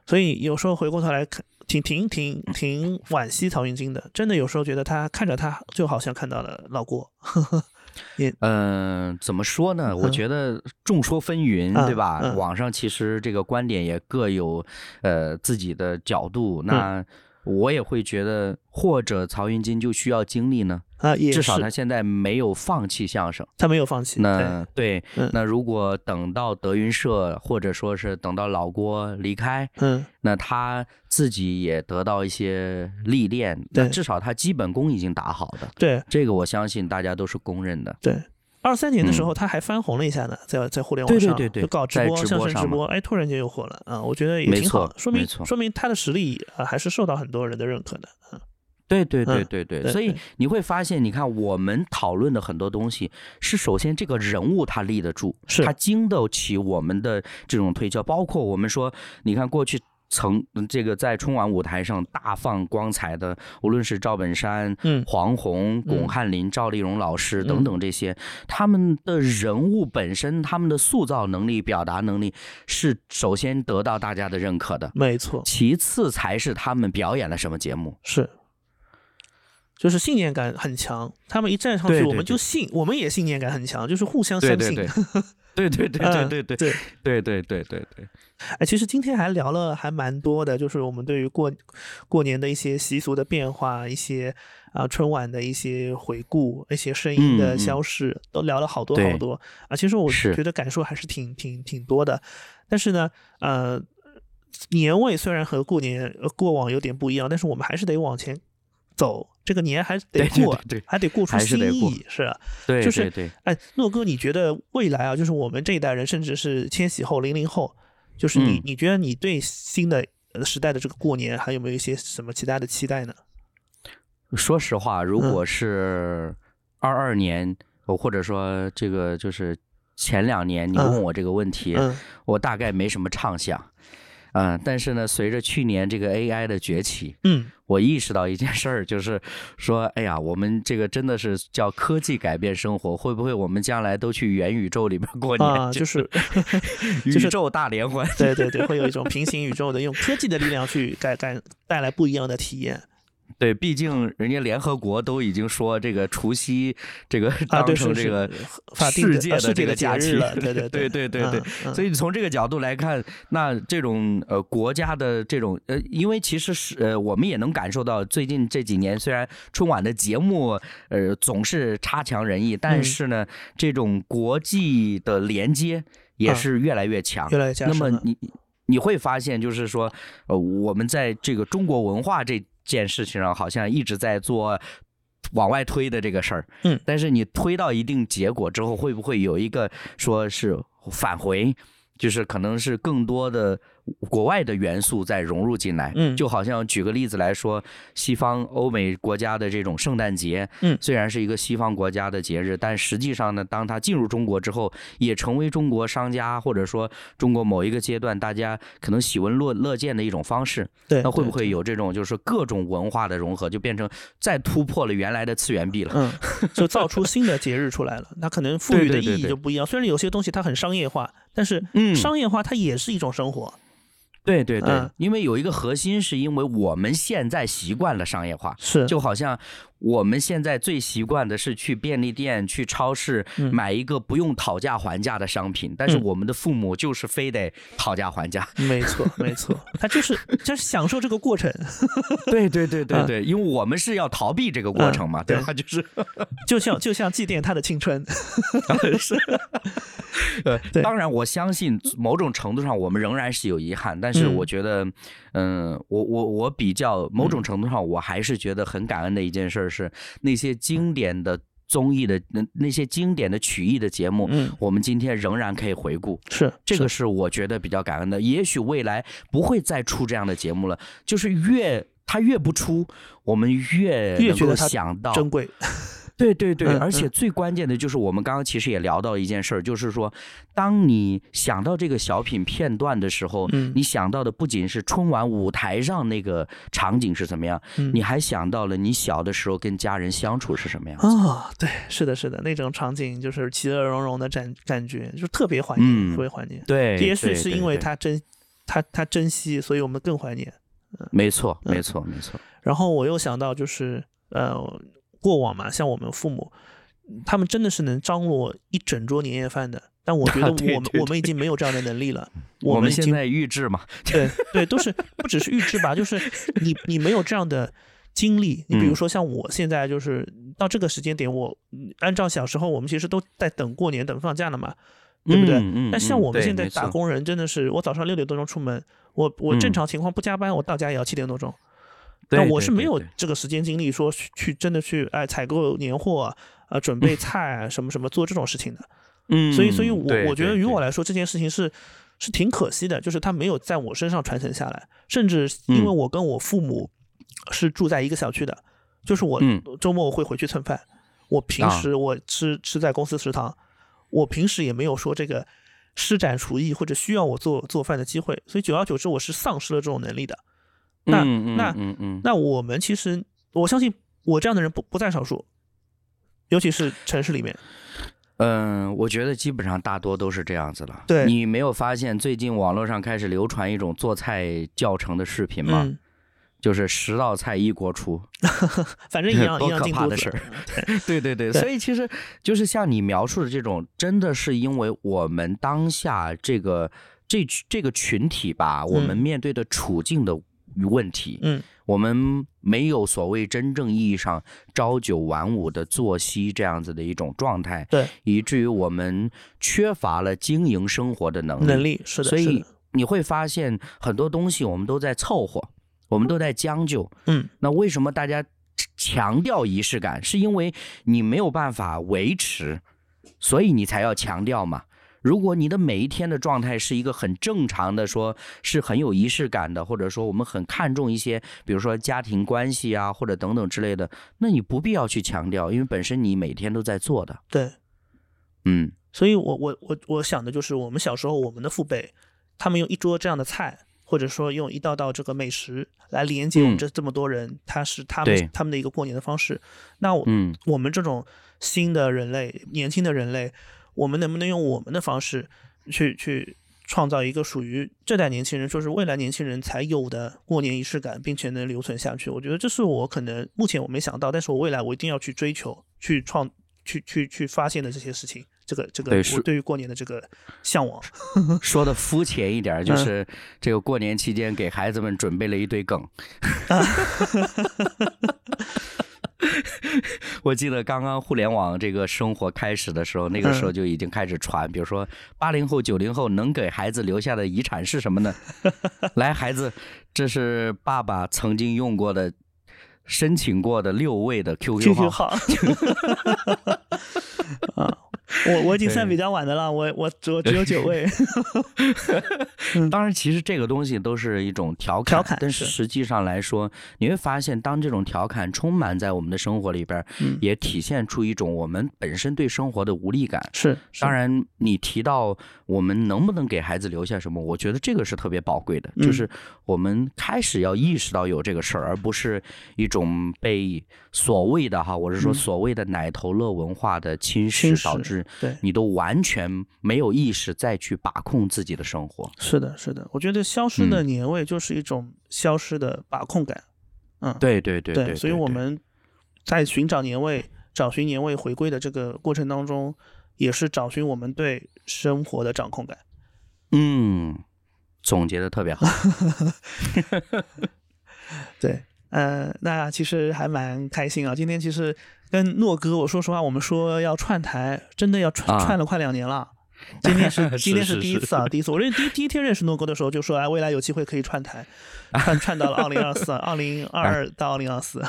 [SPEAKER 1] 所以有时候回过头来看，挺挺挺挺惋惜曹云金的，真的有时候觉得他看着他就好像看到了老郭。[LAUGHS]
[SPEAKER 2] 也嗯，怎么说呢？我觉得众说纷纭，对吧？网上其实这个观点也各有呃自己的角度。那。我也会觉得，或者曹云金就需要经历呢
[SPEAKER 1] 啊，也
[SPEAKER 2] 至少他现在没有放弃相声，
[SPEAKER 1] 他没有放弃。
[SPEAKER 2] 那对，那如果等到德云社，或者说是等到老郭离开，
[SPEAKER 1] 嗯，
[SPEAKER 2] 那他自己也得到一些历练，那至少他基本功已经打好的。
[SPEAKER 1] 对，
[SPEAKER 2] 这个我相信大家都是公认的。
[SPEAKER 1] 对。二三年的时候，他还翻红了一下呢，在在互联网上
[SPEAKER 2] 就
[SPEAKER 1] 搞直播，相声直播，哎，突然间又火了啊！我觉得也挺好，说明说明他的实力啊，还是受到很多人的认可的。嗯，
[SPEAKER 2] 对对对对对，所以你会发现，你看我们讨论的很多东西，是首先这个人物他立得住，他经得起我们的这种推敲，包括我们说，你看过去。曾这个在春晚舞台上大放光彩的，无论是赵本山、黄宏、巩汉林、赵丽蓉老师等等这些，他们的人物本身，他们的塑造能力、表达能力是首先得到大家的认可的，
[SPEAKER 1] 没错。
[SPEAKER 2] 其次才是他们表演了什么节目，
[SPEAKER 1] 是，就是信念感很强。他们一站上去，我们就信，我们也信念感很强，就是互相相信。[LAUGHS]
[SPEAKER 2] 对对对对对对对对对对对对。
[SPEAKER 1] 哎，其实今天还聊了还蛮多的，就是我们对于过过年的一些习俗的变化，一些啊春晚的一些回顾，一些声音的消逝，都聊了好多好多啊。其实我觉得感受还是挺挺挺多的。但是呢，呃，年味虽然和过年过往有点不一样，但是我们还是得往前走。这个年还得过，还得过出新意，是
[SPEAKER 2] 对，
[SPEAKER 1] 就是哎，诺哥，你觉得未来啊，就是我们这一代人，甚至是千禧后、零零后，就是你，你觉得你对新的时代的这个过年，还有没有一些什么其他的期待呢？
[SPEAKER 2] 说实话，如果是二二年，或者说这个就是前两年，你问我这个问题，我大概没什么畅想。嗯，但是呢，随着去年这个 AI 的崛起，
[SPEAKER 1] 嗯，
[SPEAKER 2] 我意识到一件事儿，就是说，哎呀，我们这个真的是叫科技改变生活，会不会我们将来都去元宇宙里边过年？
[SPEAKER 1] 啊，[LAUGHS] 就是
[SPEAKER 2] 宇宙大联欢。
[SPEAKER 1] 对对对，会有一种平行宇宙的，用科技的力量去改改带来不一样的体验。
[SPEAKER 2] 对，毕竟人家联合国都已经说这个除夕这个当成这个世界的这个假期
[SPEAKER 1] 了，[LAUGHS] 对对
[SPEAKER 2] 对对对对。所以从这个角度来看，那这种呃国家的这种呃，因为其实是呃我们也能感受到，最近这几年虽然春晚的节目呃总是差强人意，但是呢，这种国际的连接也是越来越强，
[SPEAKER 1] 越来越强。
[SPEAKER 2] 那么你你会发现，就是说呃我们在这个中国文化这。件事情上好像一直在做往外推的这个事儿，
[SPEAKER 1] 嗯，
[SPEAKER 2] 但是你推到一定结果之后，会不会有一个说是返回，就是可能是更多的。国外的元素再融入进来，
[SPEAKER 1] 嗯，
[SPEAKER 2] 就好像举个例子来说，西方欧美国家的这种圣诞节，
[SPEAKER 1] 嗯，
[SPEAKER 2] 虽然是一个西方国家的节日，但实际上呢，当它进入中国之后，也成为中国商家或者说中国某一个阶段大家可能喜闻乐乐见的一种方式。
[SPEAKER 1] 对，
[SPEAKER 2] 那会不会有这种就是各种文化的融合，就变成再突破了原来的次元壁了？
[SPEAKER 1] 嗯，就造出新的节日出来了。那可能赋予的意义就不一样。虽然有些东西它很商业化，但是商业化它也是一种生活。
[SPEAKER 2] 对对对，因为有一个核心，是因为我们现在习惯了商业化，
[SPEAKER 1] 是
[SPEAKER 2] 就好像。我们现在最习惯的是去便利店、去超市买一个不用讨价还价的商品，但是我们的父母就是非得讨价还价。[LAUGHS]
[SPEAKER 1] 没错，没错，他就是就是享受这个过程。[LAUGHS]
[SPEAKER 2] 对对对对对，因为我们是要逃避这个过程嘛，对吧？就是 [LAUGHS]
[SPEAKER 1] 就像就像祭奠他的青春。
[SPEAKER 2] 是。呃，当然，我相信某种程度上我们仍然是有遗憾，但是我觉得，嗯，我我我比较某种程度上我还是觉得很感恩的一件事。是那些经典的综艺的那那些经典的曲艺的节目，
[SPEAKER 1] 嗯，
[SPEAKER 2] 我们今天仍然可以回顾，
[SPEAKER 1] 是
[SPEAKER 2] 这个是我觉得比较感恩的。也许未来不会再出这样的节目了，就是越他越不出，我们越
[SPEAKER 1] 越觉得
[SPEAKER 2] 想到
[SPEAKER 1] 珍贵。
[SPEAKER 2] 对对对，而且最关键的就是我们刚刚其实也聊到一件事儿，就是说，当你想到这个小品片段的时候，你想到的不仅是春晚舞台上那个场景是怎么样，你还想到了你小的时候跟家人相处是什么样子
[SPEAKER 1] 啊？对，是的，是的，那种场景就是其乐融融的感感觉，就特别怀念，特别怀念。
[SPEAKER 2] 对，
[SPEAKER 1] 也许是因为他珍他他珍惜，所以我们更怀念。
[SPEAKER 2] 没错，没错，没错。
[SPEAKER 1] 然后我又想到就是呃。过往嘛，像我们父母，他们真的是能张罗一整桌年夜饭的。但我 [LAUGHS] 觉得我们我们已经没有这样的能力了。[LAUGHS]
[SPEAKER 2] 我
[SPEAKER 1] 们
[SPEAKER 2] 现在预制嘛，
[SPEAKER 1] 对对，都是不只是预制吧，就是你你没有这样的经历。[LAUGHS] 你比如说像我现在就是到这个时间点，我按照小时候我们其实都在等过年等放假了嘛，对不对？但像我们现在打工人，真的是我早上六点多钟出门，我我正常情况不加班，我到家也要七点多钟。
[SPEAKER 2] 那
[SPEAKER 1] 我是没有这个时间精力说去真的去哎采购年货啊准备。菜啊什么什么做这种事情的，
[SPEAKER 2] 嗯，
[SPEAKER 1] 所以所以我我觉得于我来说这件事情是是挺可惜的，就是他没有在我身上传承下来，甚至因为我跟我父母是住在一个小区的，就是我周末我会回去蹭饭，我平时我吃吃在公司食堂，我平时也没有说这个施展厨艺或者需要我做做饭的机会，所以久而久之我是丧失了这种能力的。那那
[SPEAKER 2] 嗯嗯，
[SPEAKER 1] 那我们其实我相信我这样的人不不在少数，尤其是城市里面。
[SPEAKER 2] 嗯，我觉得基本上大多都是这样子了。
[SPEAKER 1] 对，
[SPEAKER 2] 你没有发现最近网络上开始流传一种做菜教程的视频吗？就是十道菜一锅出，[LAUGHS]
[SPEAKER 1] 反正一样 [LAUGHS]
[SPEAKER 2] 多可怕的事儿。对 [LAUGHS] 对对，所以其实就是像你描述的这种，真的是因为我们当下这个这这个群体吧，我们面对的处境的。问题，
[SPEAKER 1] 嗯，
[SPEAKER 2] 我们没有所谓真正意义上朝九晚五的作息这样子的一种状态，
[SPEAKER 1] 对，
[SPEAKER 2] 以至于我们缺乏了经营生活的能力，
[SPEAKER 1] 能力是的，
[SPEAKER 2] 所以你会发现很多东西我们都在凑合，我们都在将就，
[SPEAKER 1] 嗯，
[SPEAKER 2] 那为什么大家强调仪式感？是因为你没有办法维持，所以你才要强调嘛。如果你的每一天的状态是一个很正常的，说是很有仪式感的，或者说我们很看重一些，比如说家庭关系啊，或者等等之类的，那你不必要去强调，因为本身你每天都在做的。
[SPEAKER 1] 对，
[SPEAKER 2] 嗯，
[SPEAKER 1] 所以我我我我想的就是，我们小时候我们的父辈，他们用一桌这样的菜，或者说用一道道这个美食来连接我们这这么多人，他是他们他们的一个过年的方式。那我我们这种新的人类，年轻的人类。我们能不能用我们的方式去去创造一个属于这代年轻人，就是未来年轻人才有的过年仪式感，并且能留存下去。我觉得这是我可能目前我没想到，但是我未来我一定要去追求、去创、去去去发现的这些事情。这个这个，我对于过年的这个向往，[LAUGHS]
[SPEAKER 2] 说的肤浅一点，[LAUGHS] 就是这个过年期间给孩子们准备了一堆梗。[LAUGHS] [LAUGHS] 我记得刚刚互联网这个生活开始的时候，那个时候就已经开始传，比如说八零后、九零后能给孩子留下的遗产是什么呢？[LAUGHS] 来，孩子，这是爸爸曾经用过的、申请过的六位的 QQ
[SPEAKER 1] 号。[LAUGHS] 啊。[LAUGHS] 我我已经算比较晚的了，我我只只有九位。[LAUGHS]
[SPEAKER 2] 当然，其实这个东西都是一种调
[SPEAKER 1] 侃，
[SPEAKER 2] 但是实际上来说，你会发现，当这种调侃充满在我们的生活里边，也体现出一种我们本身对生活的无力感。
[SPEAKER 1] 是，
[SPEAKER 2] 当然，你提到我们能不能给孩子留下什么，我觉得这个是特别宝贵的，就是我们开始要意识到有这个事儿，而不是一种被所谓的哈，我是说所谓的奶头乐文化的侵蚀导致。
[SPEAKER 1] 对
[SPEAKER 2] 你都完全没有意识再去把控自己的生活。
[SPEAKER 1] 是的，是的，我觉得消失的年味就是一种消失的把控感。嗯，
[SPEAKER 2] 对对对
[SPEAKER 1] 对，所以我们在寻找年味、找寻年味回归的这个过程当中，也是找寻我们对生活的掌控感。
[SPEAKER 2] 嗯，总结的特别好。[LAUGHS]
[SPEAKER 1] 对，呃，那其实还蛮开心啊。今天其实。跟诺哥，我说实话，我们说要串台，真的要串串了快两年了。今天是 [LAUGHS] 今天是第一次啊，第一次。我认第第一天认识诺哥的时候就说，哎，未来有机会可以串台，[LAUGHS] 串串到了二零二四，二零二二到二零二四。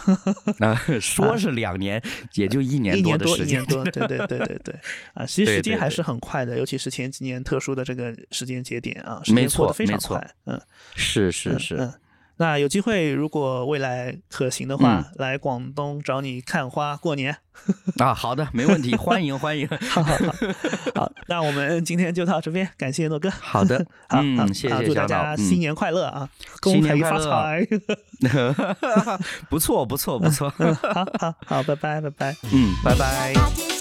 [SPEAKER 1] [LAUGHS]
[SPEAKER 2] 说是两年，也就
[SPEAKER 1] 一
[SPEAKER 2] 年
[SPEAKER 1] 多
[SPEAKER 2] 的时间。
[SPEAKER 1] 一年多，对对对对对。啊，其实时间还是很快的，尤其是前几年特殊的这个时间节点啊，时间过得非常快。嗯，
[SPEAKER 2] 是是是。
[SPEAKER 1] 那有机会，如果未来可行的话，来广东找你看花过年 [LAUGHS]
[SPEAKER 2] 啊！好的，没问题，欢迎欢迎。[LAUGHS]
[SPEAKER 1] 好好好，好，[LAUGHS] 那我们今天就到这边，感谢诺哥。
[SPEAKER 2] 好的，
[SPEAKER 1] 嗯，
[SPEAKER 2] 谢谢
[SPEAKER 1] 祝大家新年快乐啊！
[SPEAKER 2] 新年
[SPEAKER 1] 发财！
[SPEAKER 2] 不错不错不错，
[SPEAKER 1] 好好好，拜拜拜拜，
[SPEAKER 2] 嗯，拜拜。